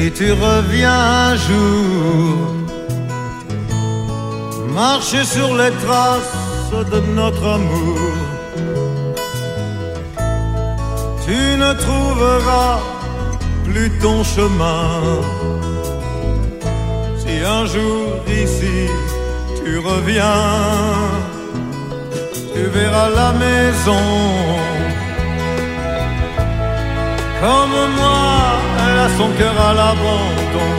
Si tu reviens un jour, marche sur les traces de notre amour. Tu ne trouveras plus ton chemin. Si un jour ici tu reviens, tu verras la maison. Comme moi, son cœur à l'abandon.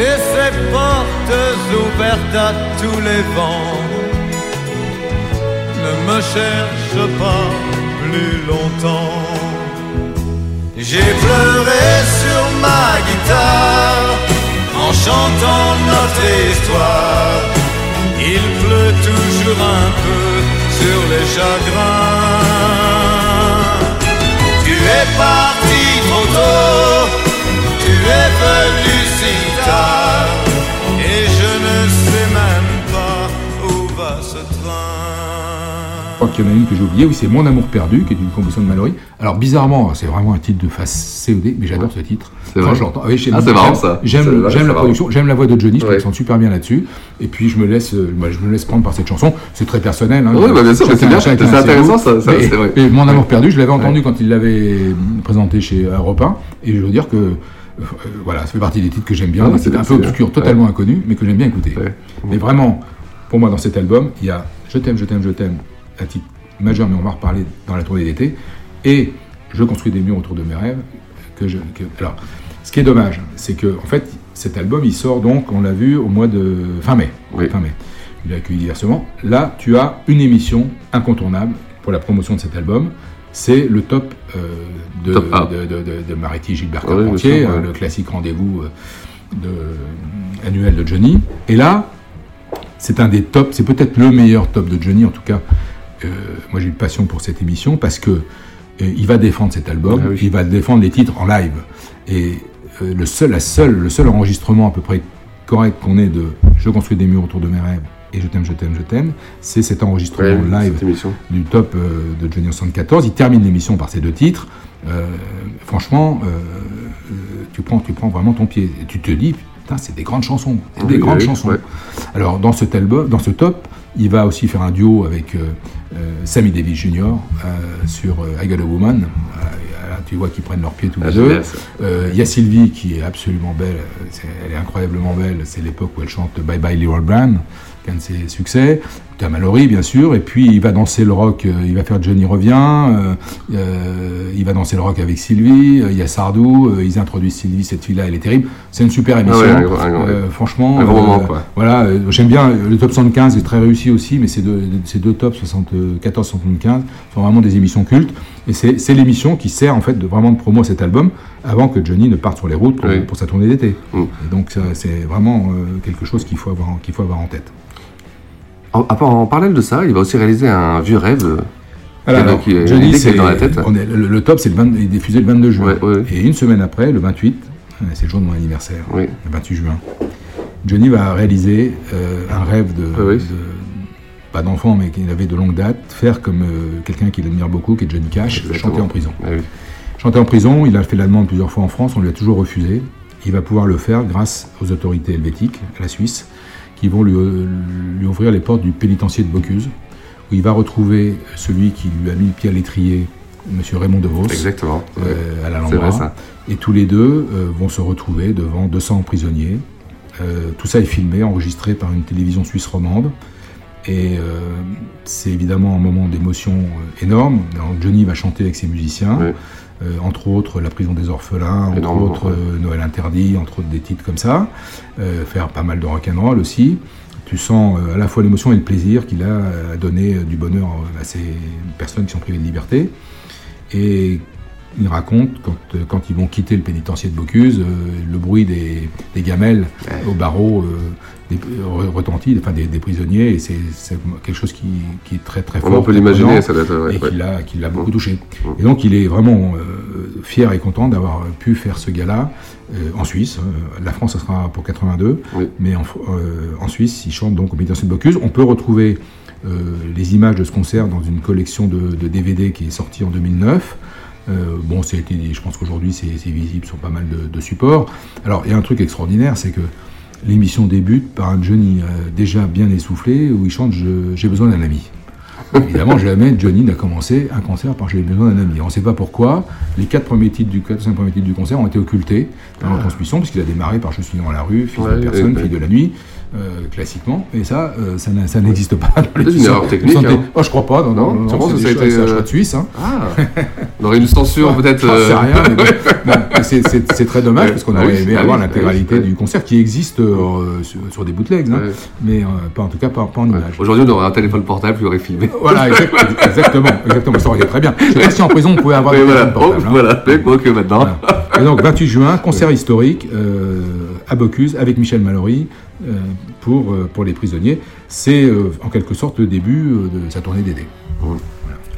Et ses portes ouvertes à tous les vents. Ne me cherche pas plus longtemps. J'ai pleuré sur ma guitare en chantant notre histoire. Il pleut toujours un peu sur les chagrins. Es parti trop tôt, tu es venu si tard, crois qu'il y en a une que j'ai oubliée, oui, c'est Mon amour perdu, qui est une composition de Mallory. Alors bizarrement, c'est vraiment un titre de face COD, mais j'adore ce titre. C'est Quand vrai je l'entends, oui, Ah, c'est marrant, ça. J'aime la marrant. production, j'aime la voix de Johnny, je Ouais. me sens super bien là-dessus. Et puis je me laisse, euh, bah, je me laisse prendre par cette chanson. C'est très personnel. Hein, Oui, bah, bien sûr, c'est bien, c'est intéressant, ça, ça, Mais- c'est vrai. mais Mon amour perdu, je l'avais entendu Ouais. quand il l'avait présenté chez Europe 1, et je veux dire que euh, voilà, ça fait partie des titres que j'aime bien, Ouais, des c'est un peu bien. obscurs, totalement inconnus, mais que j'aime bien écouter. Mais vraiment, pour moi, dans cet album, il y a Je t'aime, je t'aime, je t'aime, un titre majeur, mais on va reparler dans la tournée d'été, et Je construis des murs autour de mes rêves. Que je, que- alors, ce qui est dommage, c'est que en fait, cet album, il sort donc, on l'a vu, au mois de fin mai. Fin mai. Il est accueilli diversement. Là, tu as une émission incontournable pour la promotion de cet album. c'est le top, euh, de, Top A. de, de, de- de Mariti Gilbert oui, Carpentier, euh, le classique rendez-vous euh, annuel de Johnny. Et là, c'est un des tops, c'est peut-être le meilleur top de Johnny, en tout cas. Euh, moi, j'ai une passion pour cette émission parce que euh, il va défendre cet album, Ah oui. il va défendre les titres en live. Et euh, le seul, la seule, le seul enregistrement à peu près correct qu'on ait de Je construis des murs autour de mes rêves et Je t'aime, je t'aime, je t'aime, c'est cet enregistrement Ouais, live du top de Johnny en 74. Il termine l'émission par ces deux titres. Euh, franchement, euh, tu, prends, tu prends vraiment ton pied. Et tu te dis, putain, c'est des grandes chansons. C'est des Oui, grandes oui, chansons. ouais. Alors, dans, cet album, dans ce top, il va aussi faire un duo avec euh, euh, Sammy Davis Jr. euh, sur I Got a Woman. Là, tu vois qu'ils prennent leurs pieds tous Ah, les génial, deux. Il y a Sylvie qui est absolument belle. Elle est incroyablement belle. C'est l'époque où elle chante Bye Bye Little Brown, qu'un de ses succès. As Mallory, bien sûr. Et puis, il va danser le rock. euh, Il va faire Johnny revient. euh, euh, il va danser le rock avec Sylvie. Il y a Sardou. euh, Ils introduisent Sylvie. Cette fille-là, elle est terrible. C'est une super émission. Ah ouais, un grand- un grand- franchement, moment, voilà, j'aime bien le top 75 est très réussi aussi, mais ces deux, ces deux tops 74-75 sont vraiment des émissions cultes. Et c'est l'émission qui sert en fait de, vraiment de promo à cet album avant que Johnny ne parte sur les routes pour, Oui. pour sa tournée d'été. Mm. Et donc c'est vraiment quelque chose qu'il faut avoir, qu'il faut avoir en tête. En, en parallèle de ça, il va aussi réaliser un vieux rêve. euh, Alors, qui- qui- une Johnny, est dans la tête. on est- le, le top, c'est le 20 il est diffusé le 22 juin. Ouais, ouais. Et une semaine après, le 28, euh, c'est le jour de mon anniversaire, Oui. le 28 juin, Johnny va réaliser euh, un rêve de, Ah oui. de- pas d'enfant, mais qu'il avait de longue date, faire comme euh, quelqu'un qu'il admire beaucoup, qui est Johnny Cash, Exactement. chanter en prison. Ah oui. Chanter en prison, il a fait la demande plusieurs fois en France, on lui a toujours refusé. Il va pouvoir le faire grâce aux autorités helvétiques, à la Suisse, qui vont lui, lui ouvrir les portes du pénitencier de Bocuse, où il va retrouver celui qui lui a mis le pied à l'étrier, M. Raymond DeVos, Exactement. ouais. euh, à la C'est vrai Lambra. ça. Et tous les deux euh, vont se retrouver devant 200 prisonniers. Euh, tout ça est filmé, enregistré par une télévision suisse romande. Et euh, c'est évidemment un moment d'émotion énorme. Alors, Johnny va chanter avec ses musiciens. Euh, entre autres La prison des orphelins, entre autres ouais. euh, Noël interdit, entre autres des titres comme ça. Euh, faire pas mal de rock'n'roll aussi. Tu sens à la fois l'émotion et le plaisir qu'il a à donner du bonheur à ces personnes qui sont privées de liberté. Et il raconte quand, euh, quand ils vont quitter le pénitencier de Bocuse, euh, le bruit des, des gamelles au barreau euh, des, retentit, enfin des, des prisonniers, et c'est quelque chose qui, qui est très très fort. On peut l'imaginer, ça doit être. ouais, et ouais. qui l'a beaucoup Mm. touché. Mm. Et donc il est vraiment euh, fier et content d'avoir pu faire ce gala en Suisse. Euh, La France, ça sera pour 82, Oui. mais en, Suisse, il chante donc au pénitencier de Bocuse. On peut retrouver les images de ce concert dans une collection de, de DVD qui est sortie en 2009. Euh, bon, été, je pense qu'aujourd'hui c'est visible sur pas mal de, de supports. Alors, il y a un truc extraordinaire, c'est que l'émission débute par un Johnny euh, déjà bien essoufflé où il chante Je- J'ai besoin d'un ami. Évidemment, *laughs* jamais Johnny n'a commencé un concert par J'ai besoin d'un ami. On ne sait pas pourquoi. Les quatre premiers titres du quatre, cinq premiers titres du concert ont été occultés dans la transmission, puisqu'il a démarré par Je suis dans la rue, fils Ouais, de personne, ouais, fille de la nuit, euh, classiquement. Et ça, euh, ça, n'existe pas dans les C'est une erreur technique, hein. Oh, je crois pas. Non, non, Non, non, que ça a été, un euh, choix de Suisse. Hein. Ah *laughs* On aurait une censure peut-être. Sais euh, rien, bon, *laughs* c'est- très dommage Ouais. parce qu'on Ah aurait oui, aimé ah avoir oui, l'intégralité ah oui, du concert qui existe sur, sur des bootlegs, hein, mais pas en tout cas pas, pas en ouais. image. Aujourd'hui, on aurait un téléphone portable qui aurait filmé. Voilà, *laughs* exact- exactement, exactement, ça aurait été très bien. Je sais pas si en prison on pouvait avoir Mais voilà, téléphones oh, hein. voilà, mais quoi que maintenant. Et donc 28 juin, concert historique à Bocuse avec Michel Mallory pour, euh, pour les prisonniers. C'est euh, en quelque sorte le début euh, de sa tournée d'été.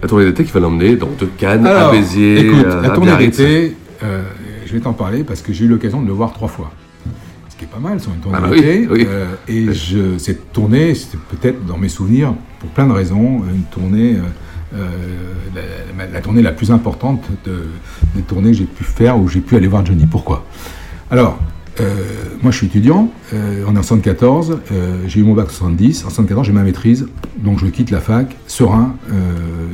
La tournée d'été qui va l'emmener dans de Cannes, à Alors, Béziers, écoute, à, la à tournée d'été, euh, je vais t'en parler parce que j'ai eu l'occasion de le voir trois fois. Ce qui est pas mal sur une tournée Ah bah d'été. oui. Euh, et je, cette tournée, c'était peut-être dans mes souvenirs, pour plein de raisons, une tournée, euh, euh, la, la- la tournée la plus importante de, des tournées que j'ai pu faire où j'ai pu aller voir Johnny. Pourquoi? Alors, euh, moi je suis étudiant, euh, on est en 74, euh, j'ai eu mon bac en 70, en 74 j'ai ma maîtrise, donc je quitte la fac, serein, euh,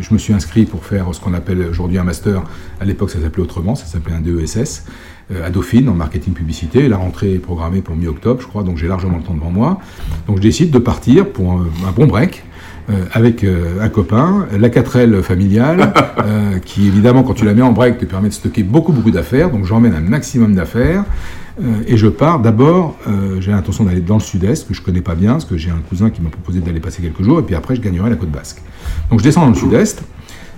je me suis inscrit pour faire ce qu'on appelle aujourd'hui un master, à l'époque ça s'appelait autrement, ça s'appelait un DESS, euh, à Dauphine en marketing publicité, la rentrée est programmée pour mi-octobre je crois, donc j'ai largement le temps devant moi, donc je décide de partir pour un, un bon break, euh, avec euh, un copain, la 4L familiale, *laughs* euh, qui évidemment quand tu la mets en break te permet de stocker beaucoup beaucoup d'affaires, donc j'emmène un maximum d'affaires, euh, et je pars d'abord, euh, j'ai l'intention d'aller dans le sud-est, que je connais pas bien, parce que j'ai un cousin qui m'a proposé d'aller passer quelques jours, et puis après je gagnerai la côte basque. Donc je descends dans le sud-est,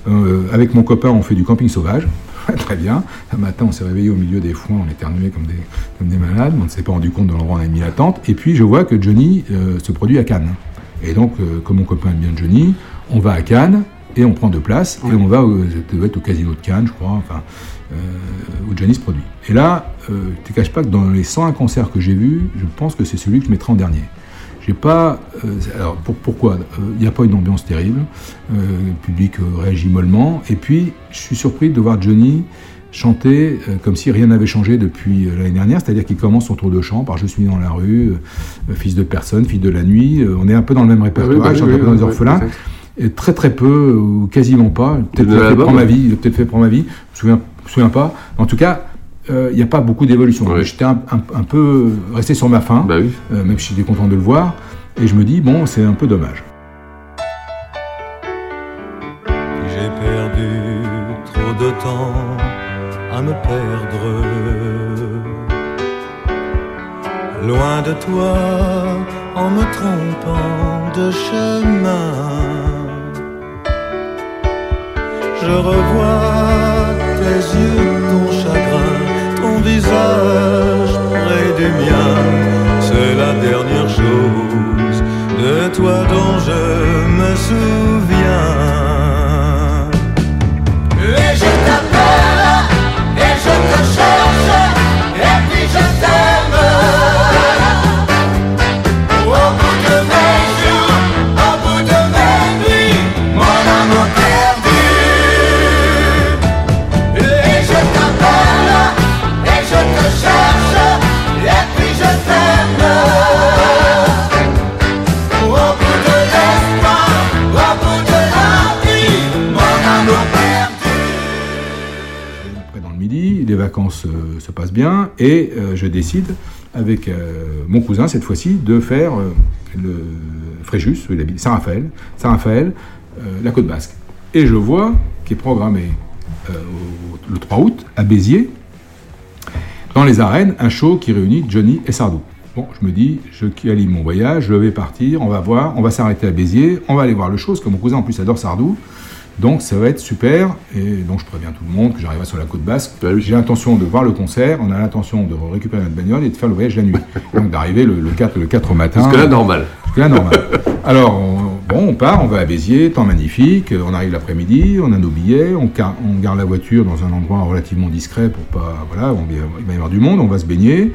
Euh, avec mon copain, on fait du camping sauvage. *laughs* Très bien. Un matin, on s'est réveillé au milieu des foins, on éternuait comme des, comme des malades. On ne s'est pas rendu compte de l'endroit où on avait mis la tente. Et puis, je vois que Johnny euh, se produit à Cannes. Et donc, euh, comme mon copain aime bien Johnny, on va à Cannes et on prend deux places et on va au, ça devait être au casino de Cannes, je crois, enfin, euh, où Johnny se produit. Et là, euh, tu ne caches pas que dans les 101 concerts que j'ai vus, je pense que c'est celui que je mettrai en dernier. J'ai pas. euh, alors pour- pourquoi? Il n'y a pas une ambiance terrible. euh, le public euh, réagit mollement. Et puis, je suis surpris de voir Johnny chanter euh, comme si rien n'avait changé depuis euh, l'année dernière, c'est-à-dire qu'il commence son tour de chant par Je suis dans la rue, euh, fils de personne, fille de la nuit. euh, on est un peu dans le même répertoire, bah il chante oui, un peu dans oui, les oui, orphelins. Et très très peu, ou quasiment pas. Peut-être fait pour ma vie, il a peut-être fait pour ma vie. Je me souviens, je me souviens pas. En tout cas, euh, il n'y a pas beaucoup d'évolution. J'étais un, un- un peu resté sur ma faim, Bah euh, même si j'étais content de le voir. Et je me dis, bon, c'est un peu dommage. J'ai perdu trop de temps à me perdre. Loin de toi, en me trompant de chemin. Je revois tes yeux, ton chagrin, ton visage près du mien. C'est la dernière chose de toi dont je me souviens. Vacances euh, se passent bien et euh, je décide, avec euh, mon cousin cette fois-ci, de faire euh, le Fréjus, Saint-Raphaël, Saint-Raphaël, euh, la côte basque. Et je vois qu'il est programmé euh, le 3 août à Béziers, dans les arènes, un show qui réunit Johnny et Sardou. Bon, je me dis, je qualifie mon voyage, je vais partir, on va voir, on va s'arrêter à Béziers, on va aller voir le show, parce que mon cousin en plus adore Sardou. Donc ça va être super, et donc je préviens tout le monde que j'arriverai sur la côte basque. J'ai l'intention de voir le concert, on a l'intention de récupérer notre bagnole et de faire le voyage la nuit. *laughs* Donc d'arriver le, le 4, le 4 au matin. Jusque-là, normal. Jusque-là, normal. Alors, on- bon, on part, on va à Béziers, temps magnifique, on arrive l'après-midi, on a nos billets, on garde la voiture dans un endroit relativement discret pour pas... Voilà, on, il va y avoir du monde, on va se baigner,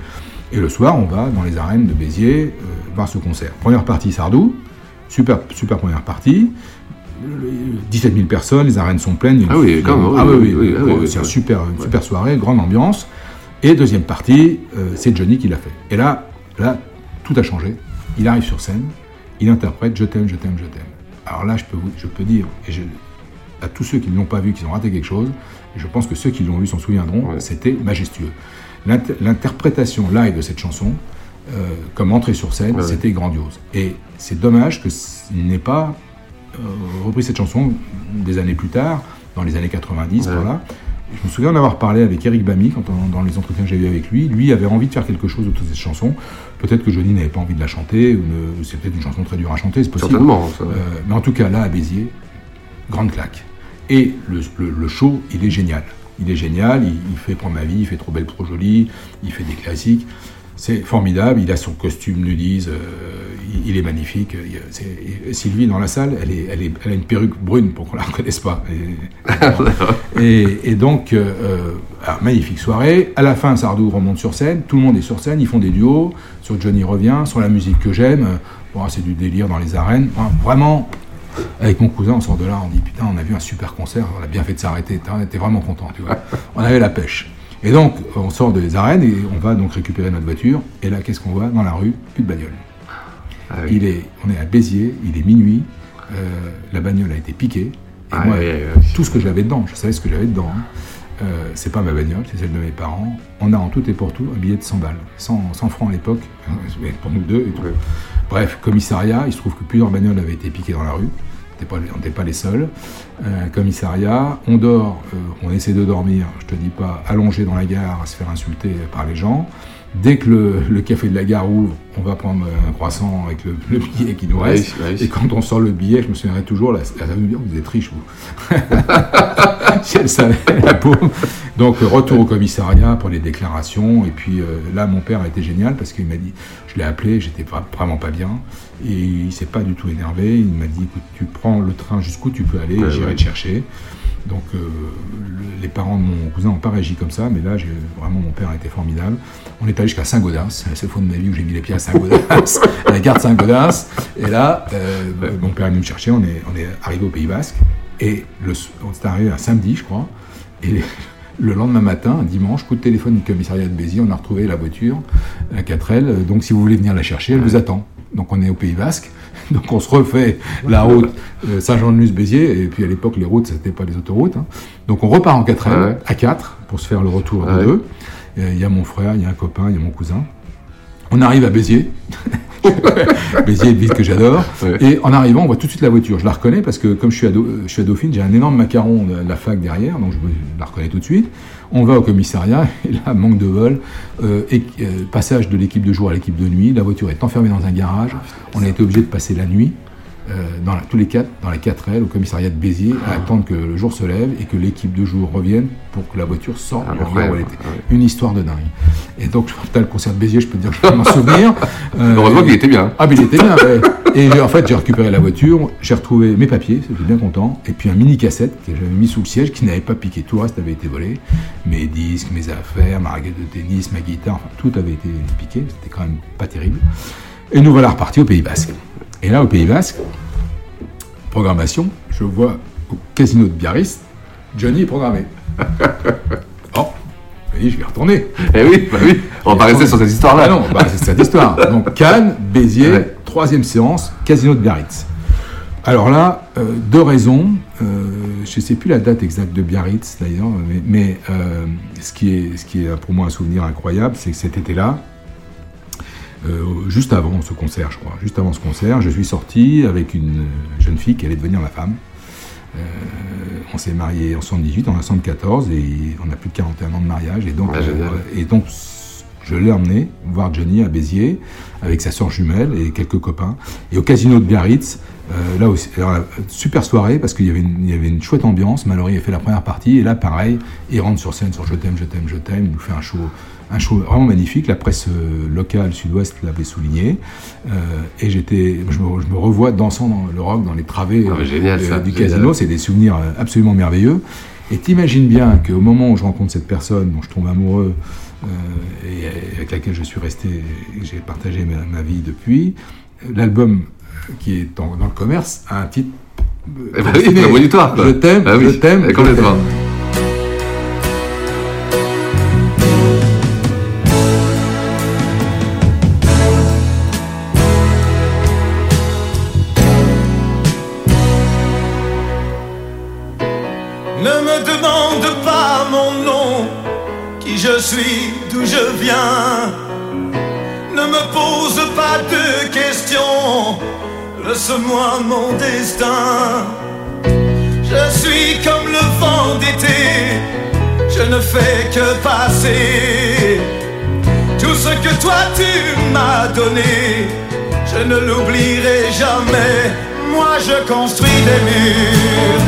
et le soir, on va dans les arènes de Béziers euh, voir ce concert. Première partie, Sardou, super, super première partie, 17 000 personnes, les arènes sont pleines. il y a Ah oui, quand même, ah oui, oui, oui, c'est super, une super soirée, grande ambiance. Et deuxième partie, euh, c'est Johnny qui l'a fait. Et là, là, tout a changé. Il arrive sur scène, il interprète Je t'aime, je t'aime, je t'aime. Alors là, je peux, vous- je peux dire, et je- à tous ceux qui ne l'ont pas vu, qui ont raté quelque chose, et je pense que ceux qui l'ont vu s'en souviendront, c'était majestueux. L'inter- L'interprétation live de cette chanson, euh, comme entrée sur scène, c'était grandiose. Et c'est dommage qu'il n'ait pas repris cette chanson des années plus tard, dans les années 90, par là. Je me souviens d'avoir parlé avec Eric Bamy, quand on- dans les entretiens que j'ai eu avec lui. Lui avait envie de faire quelque chose autour de cette chanson. Peut-être que Johnny n'avait pas envie de la chanter, ou c'est peut-être une chanson très dure à chanter, c'est possible. Certainement, ça. Euh, mais en tout cas, là, à Béziers, grande claque. Et le, le- le show, il est génial. Il est génial, il, il fait Prends ma vie, il fait Trop belle, trop jolie, il fait des classiques. C'est formidable, il a son costume nudise, euh, il, est magnifique. Il et Sylvie, dans la salle, elle, est, elle, est- elle a une perruque brune pour qu'on la *laughs* reconnaisse pas. Et, donc, euh, euh, magnifique soirée. À la fin, Sardou remonte sur scène, tout le monde est sur scène, ils font des duos. Sur Johnny revient, sur la musique que j'aime. Bon, c'est du délire dans les arènes. Vraiment, avec mon cousin, on sort de là, on dit putain, on a vu un super concert, on a bien fait de s'arrêter, on était vraiment content, tu vois. On avait la pêche. Et donc, on sort des arènes et on va donc récupérer notre voiture. Et là, qu'est-ce qu'on voit dans la rue? Plus de bagnole. Il est, on est à Béziers, il est minuit, euh, la bagnole a été piquée. Et Ah, moi, tout ce que j'avais dedans, je savais ce que j'avais dedans. hein. Euh, c'est pas ma bagnole, c'est celle de mes parents. On a en tout et pour tout un billet de 100 balles, 100, 100 francs à l'époque, hein, pour nous deux et tout. Bref, commissariat, il se trouve que plusieurs bagnoles avaient été piquées dans la rue. On n'était pas, on n'était pas les seuls. Euh, commissariat, on dort, euh, on essaie de dormir, je te dis pas, allongé dans la gare à se faire insulter par les gens. Dès que le, le café de la gare ouvre, on va prendre un croissant avec le, le billet qui nous reste. oui. Et quand on sort le billet, je me souviendrai toujours, la, la dit, vous êtes riche, vous. *laughs* elle savait, la pauvre. Donc, euh, retour au commissariat pour les déclarations. Et puis euh, là, mon père a été génial parce qu'il m'a dit, je l'ai appelé, j'étais vraiment pas bien. Et il s'est pas du tout énervé. Il m'a dit, écoute, tu prends le train jusqu'où tu peux aller, Ouais, j'irai ouais. te chercher. Donc, euh, le- les parents de mon cousin n'ont pas réagi comme ça, mais là, vraiment, mon père a été formidable. On est allé jusqu'à Saint-Gaudens, c'est la seule fois de ma vie où j'ai mis les pieds à Saint-Gaudens, *laughs* à la gare de Saint-Gaudens. Et là, euh, mon père est venu me chercher, on est, on est arrivé au Pays Basque, et le, on est arrivé un samedi, je crois, et le lendemain matin, un dimanche, coup de téléphone du commissariat de Béziers, on a retrouvé la voiture, la 4L, donc si vous voulez venir la chercher, elle vous attend. Donc on est au Pays Basque, *laughs* donc on se refait la route euh, Saint-Jean-de-Luz-Béziers, et puis à l'époque les routes, c'était pas les autoroutes. hein. Donc on repart en 4L, Ouais. à 4, pour se faire le retour de deux. Il y a mon frère, il y a un copain, il y a mon cousin. On arrive à Béziers. *laughs* Béziers, une ville que j'adore. Ouais. Et en arrivant, on voit tout de suite la voiture. Je la reconnais parce que comme je suis à, Do- je suis à Dauphine, j'ai un énorme macaron de la fac derrière, donc je la reconnais tout de suite. On va au commissariat, *laughs* et là, manque de vol, euh, et, euh, passage de l'équipe de jour à l'équipe de nuit. La voiture est enfermée dans un garage. On a été obligé de passer la nuit. Euh, dans la- tous les quatre, dans les quatre ailes, au commissariat de Béziers, à attendre que le jour se lève et que l'équipe de jour revienne pour que la voiture sorte Ah, du hangar incroyable. où elle était. Ah oui. Une histoire de dingue. Et donc, putain, le concert de Béziers, je peux te dire que je peux m'en souvenir. *laughs* Euh, Heureusement qu'il était bien. ah, mais il était bien, ouais. Et en fait, j'ai récupéré la voiture, j'ai retrouvé mes papiers, j'étais bien content, et puis un mini cassette que j'avais mis sous le siège qui n'avait pas piqué. Tout le reste avait été volé. Mes disques, mes affaires, ma raquette de tennis, ma guitare, enfin, tout avait été piqué. C'était quand même pas terrible. Et nous voilà repartis au Pays Basque. Et là, au Pays Basque, programmation, je vois au casino de Biarritz, Johnny est programmé. *laughs* oh, je vais retourner. Eh oui, bah oui, on va pas rester sur cette histoire-là. Ah non, bah, c'est cette histoire. Donc Cannes, Béziers, Ouais. troisième séance, Casino de Biarritz. Alors là, euh, deux raisons. Euh, je ne sais plus la date exacte de Biarritz d'ailleurs, mais, mais, euh, ce, qui est, ce qui est pour moi un souvenir incroyable, c'est que cet été-là, euh, juste avant ce concert, je crois, juste avant ce concert, je suis sorti avec une jeune fille qui allait devenir ma femme. Euh, on s'est marié en 78, en 74, et on a plus de 41 ans de mariage. Et donc, Ah, euh, et donc je l'ai emmené voir Johnny à Béziers avec sa soeur jumelle et quelques copains. Et au casino de Biarritz, euh, là aussi, alors, euh, super soirée parce qu'il y avait une, il y avait une chouette ambiance. Mallory a fait la première partie et là, pareil, il rentre sur scène sur Je t'aime, je t'aime, je t'aime. Il nous fait un show, un show vraiment magnifique. La presse euh, locale sud-ouest l'avait souligné. Euh, et j'étais, je me, je me revois dansant dans le rock dans les travées Ah, génial, euh, ça, du génial. casino. C'est des souvenirs absolument merveilleux. Et t'imagines bien qu'au moment où je rencontre cette personne dont je tombe amoureux euh, et avec laquelle je suis resté et que j'ai partagé ma, ma vie depuis, l'album qui est dans, dans le commerce a un titre. Eh ben oui. Je t'aime, Ah oui, je t'aime. complètement. Laisse-moi mon destin. Je suis comme le vent d'été, je ne fais que passer. Tout ce que toi tu m'as donné, je ne l'oublierai jamais. Moi je construis des murs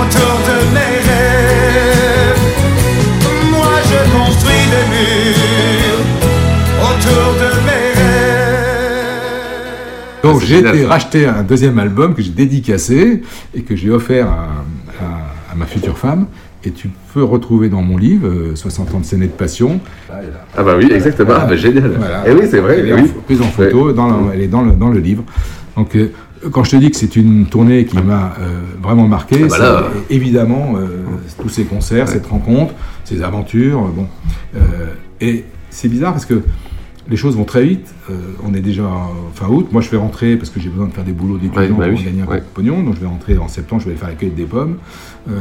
autour de mes rêves. Moi je construis des murs autour de mes rêves. Donc Ah, c'est j'ai été racheter un deuxième album que j'ai dédicacé et que j'ai offert à, à- à ma future femme. Et tu peux retrouver dans mon livre, euh, 60 ans de scène et de passion. Ah bah oui, exactement. Ah bah génial. Voilà. Eh oui, c'est vrai. Elle est en- oui. prise en photo, dans le- elle est dans le, dans le livre. Donc, euh, quand je te dis que c'est une tournée qui m'a euh, vraiment marqué, Ah bah là, c'est évidemment euh, tous ces concerts, cette rencontre, ces aventures. euh, Bon. Euh, et c'est bizarre parce que les choses vont très vite. Euh, on est déjà fin août. Moi, je vais rentrer parce que j'ai besoin de faire des boulots d'étudiant Ouais, bah pour oui, gagner un peu de pognon. Donc, je vais rentrer en septembre. Je vais aller faire la cueillette des pommes. Euh,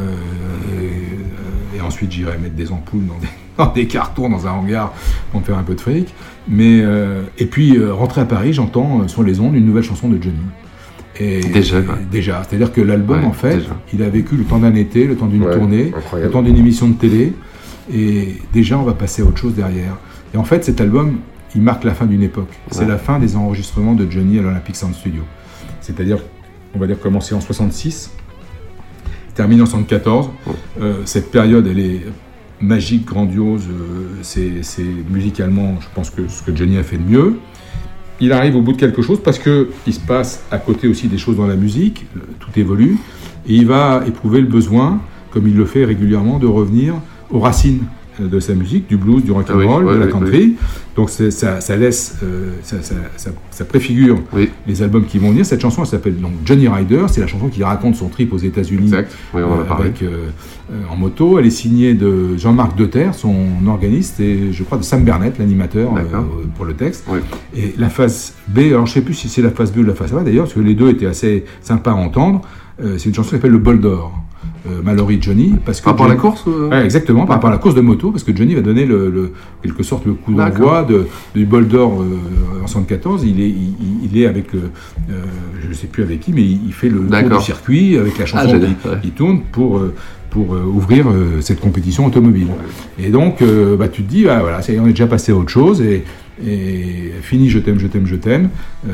et, euh, et ensuite, j'irai mettre des ampoules dans des, *laughs* dans des cartons dans un hangar pour me faire un peu de fric. Mais euh, et puis euh, rentrer à Paris, j'entends euh, sur les ondes une nouvelle chanson de Johnny. Et, Déjà, quoi. Déjà, c'est-à-dire que l'album, Ouais, en fait, déjà. il a vécu le temps d'un été, le temps d'une Ouais, tournée, incroyable. le temps d'une émission de télé, et déjà, on va passer à autre chose derrière. Et en fait, cet album, il marque la fin d'une époque. C'est Ouais. la fin des enregistrements de Johnny à l'Olympic Sound Studio. C'est-à-dire, on va dire commencer en 66, termine en 74. Euh, cette période, elle est magique, grandiose. euh, c'est musicalement, je pense que ce que Johnny a fait de mieux. Il arrive au bout de quelque chose parce que il se passe à côté aussi des choses dans la musique. Tout évolue et il va éprouver le besoin, comme il le fait régulièrement, de revenir aux racines de sa musique, du blues, du rock and Ah oui, roll, ouais, de la country. oui. Donc ça, ça laisse, euh, ça, ça- préfigure les albums qui vont venir. Cette chanson, elle s'appelle donc Johnny Rider. C'est la chanson qui raconte son trip aux États-Unis euh, euh, en moto. Elle est signée de Jean-Marc Deterre, son organiste, et je crois de Sam Bernett, l'animateur pour le texte. Et la phase B, alors je sais plus si c'est la phase B ou la phase A d'ailleurs, parce que les deux étaient assez sympas à entendre. C'est une chanson qui s'appelle Le Bol d'Or. Euh, Mallory Johnny parce que Par rapport à la course, euh Ouais, exactement par rapport à la course de moto parce que Johnny va donner le, le- quelque sorte le coup d'envoi de, du bol d'or euh, en 74 il est il, il est avec euh, je sais plus avec qui mais il, il fait le tour D'accord. du circuit avec la Ah, chanson génial, qui, ouais. qui tourne pour pour euh, ouvrir euh, cette compétition automobile et donc euh, bah, tu te dis ah, voilà ça on est déjà passé à autre chose et et fini Je t'aime, je t'aime, je t'aime. Euh,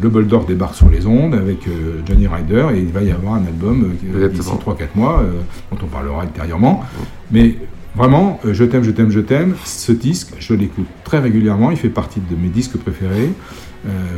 le bol d'or débarque sur les ondes avec euh, Johnny Ryder et il va y avoir un album euh, d'ici 3-4 mois euh, dont on parlera ultérieurement. Mais vraiment, Je t'aime, je t'aime, je t'aime, ce disque, je l'écoute très régulièrement, il fait partie de mes disques préférés.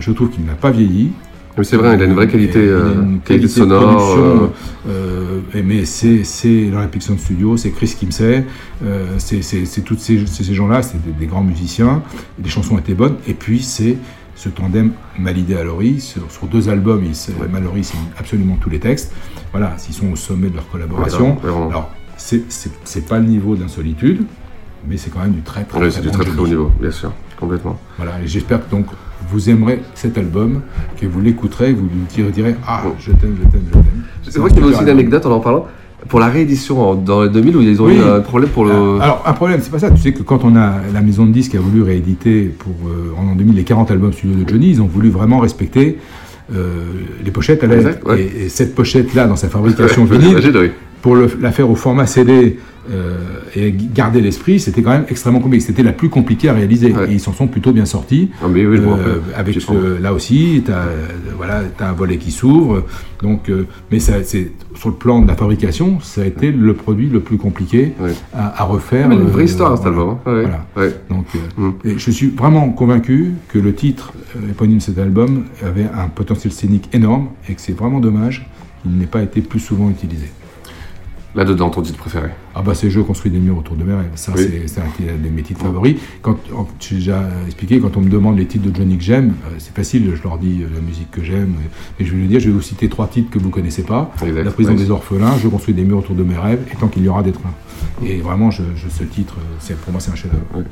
Je trouve qu'il n'a pas vieilli. Oui, c'est vrai, il a une vraie qualité, Et il a euh, une qualité de sonore, production, euh, mais c'est c'est l'Olympic Sound Studio, c'est Chris Kimsey, euh, c'est c'est c'est toutes ces, ces gens-là, c'est des, des grands musiciens. Les chansons étaient bonnes, et puis c'est ce tandem Malidé Mallory sur, sur deux albums, il, se- Mallory signe absolument tous les textes. Voilà, s'ils sont au sommet de leur collaboration. Ouais, vraiment. Alors c'est c'est c'est pas le niveau d'insolitude, mais c'est quand même du très très, Oui, très c'est du très très haut niveau, bien sûr, complètement. Voilà, et j'espère que donc vous aimerez cet album, que vous l'écouterez, vous lui direz, Ah, je t'aime, je t'aime, je t'aime. C'est vrai qu'il y avait aussi une anecdote en en parlant. Pour la réédition en- dans les 2000 où ils ont Oui. eu un problème pour le. Alors, un problème, c'est pas ça. Tu sais que quand on a la maison de disques a voulu rééditer pour, euh, en 2000 les 40 albums studio de Johnny, ils ont voulu vraiment respecter euh, les pochettes à la Exact, ouais. et, et cette pochette-là, dans sa fabrication *laughs* vinyle, pour le- la faire au format CD euh, et garder l'esprit, c'était quand même extrêmement compliqué. C'était la plus compliquée à réaliser. Et ils s'en sont plutôt bien sortis. Ah, mais oui, je rappelle. avec ce- là aussi, tu as, voilà, t'as un volet qui s'ouvre. Donc, euh, mais ça, c'est, sur le plan de la fabrication, ça a été le produit le plus compliqué à, à refaire. Mais une vraie euh, histoire, cet voilà. album, hein. Ouais, Voilà. Donc, euh, et je suis vraiment convaincu que le titre euh, éponyme de cet album avait un potentiel scénique énorme et que c'est vraiment dommage qu'il n'ait pas été plus souvent utilisé. Là-dedans, ton titre préféré Ah bah c'est Je construis des murs autour de mes rêves. Ça Oui. c'est, un de mes titres favoris. Quand, j'ai déjà expliqué, quand on me demande les titres de Johnny que j'aime, euh, c'est facile, je leur dis euh, la musique que j'aime. Et je vais lui dire, je vais vous citer trois titres que vous connaissez pas. Exact. La prison des orphelins, Je construis des murs autour de mes rêves, et tant qu'il y aura des trains. Et vraiment, je, je- ce titre, euh, pour moi c'est un chef-d'œuvre.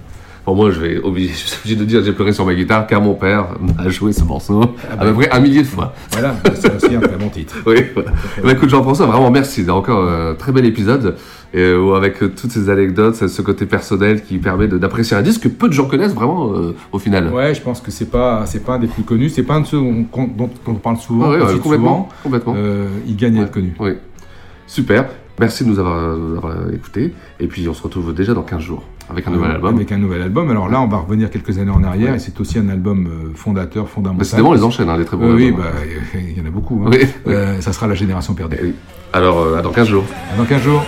Moi, je vais obligé, *laughs* je suis obligé de dire j'ai pleuré sur ma guitare car mon père a joué ce morceau à peu près un millier de fois. Voilà, c'est aussi un très bon titre. *laughs* Oui, voilà. Ben, écoute Jean-François, vraiment merci. Encore un très bel épisode et, euh, avec euh, toutes ces anecdotes, ce côté personnel qui permet d'apprécier un disque que peu de gens connaissent vraiment euh, au final. Ouais, je pense que c'est pas, c'est pas un des plus connus, c'est pas un de ceux dont on parle souvent. Ah ouais, ouais, complètement, souvent. complètement. Euh, il gagne à être connu. Oui. Super. Merci de nous avoir, nous avoir écoutés. Et puis on se retrouve déjà dans 15 jours avec un nouvel album. Avec un nouvel album. Alors là, on va revenir quelques années en arrière, et c'est aussi un album euh, fondateur, fondamental. Décidément, on les enchaîne, hein, les très bons Oui, albums. bah, il y en a beaucoup. hein. Oui, oui. Euh, ça sera la génération perdue. Alors, euh, à dans 15 jours. À dans 15 jours.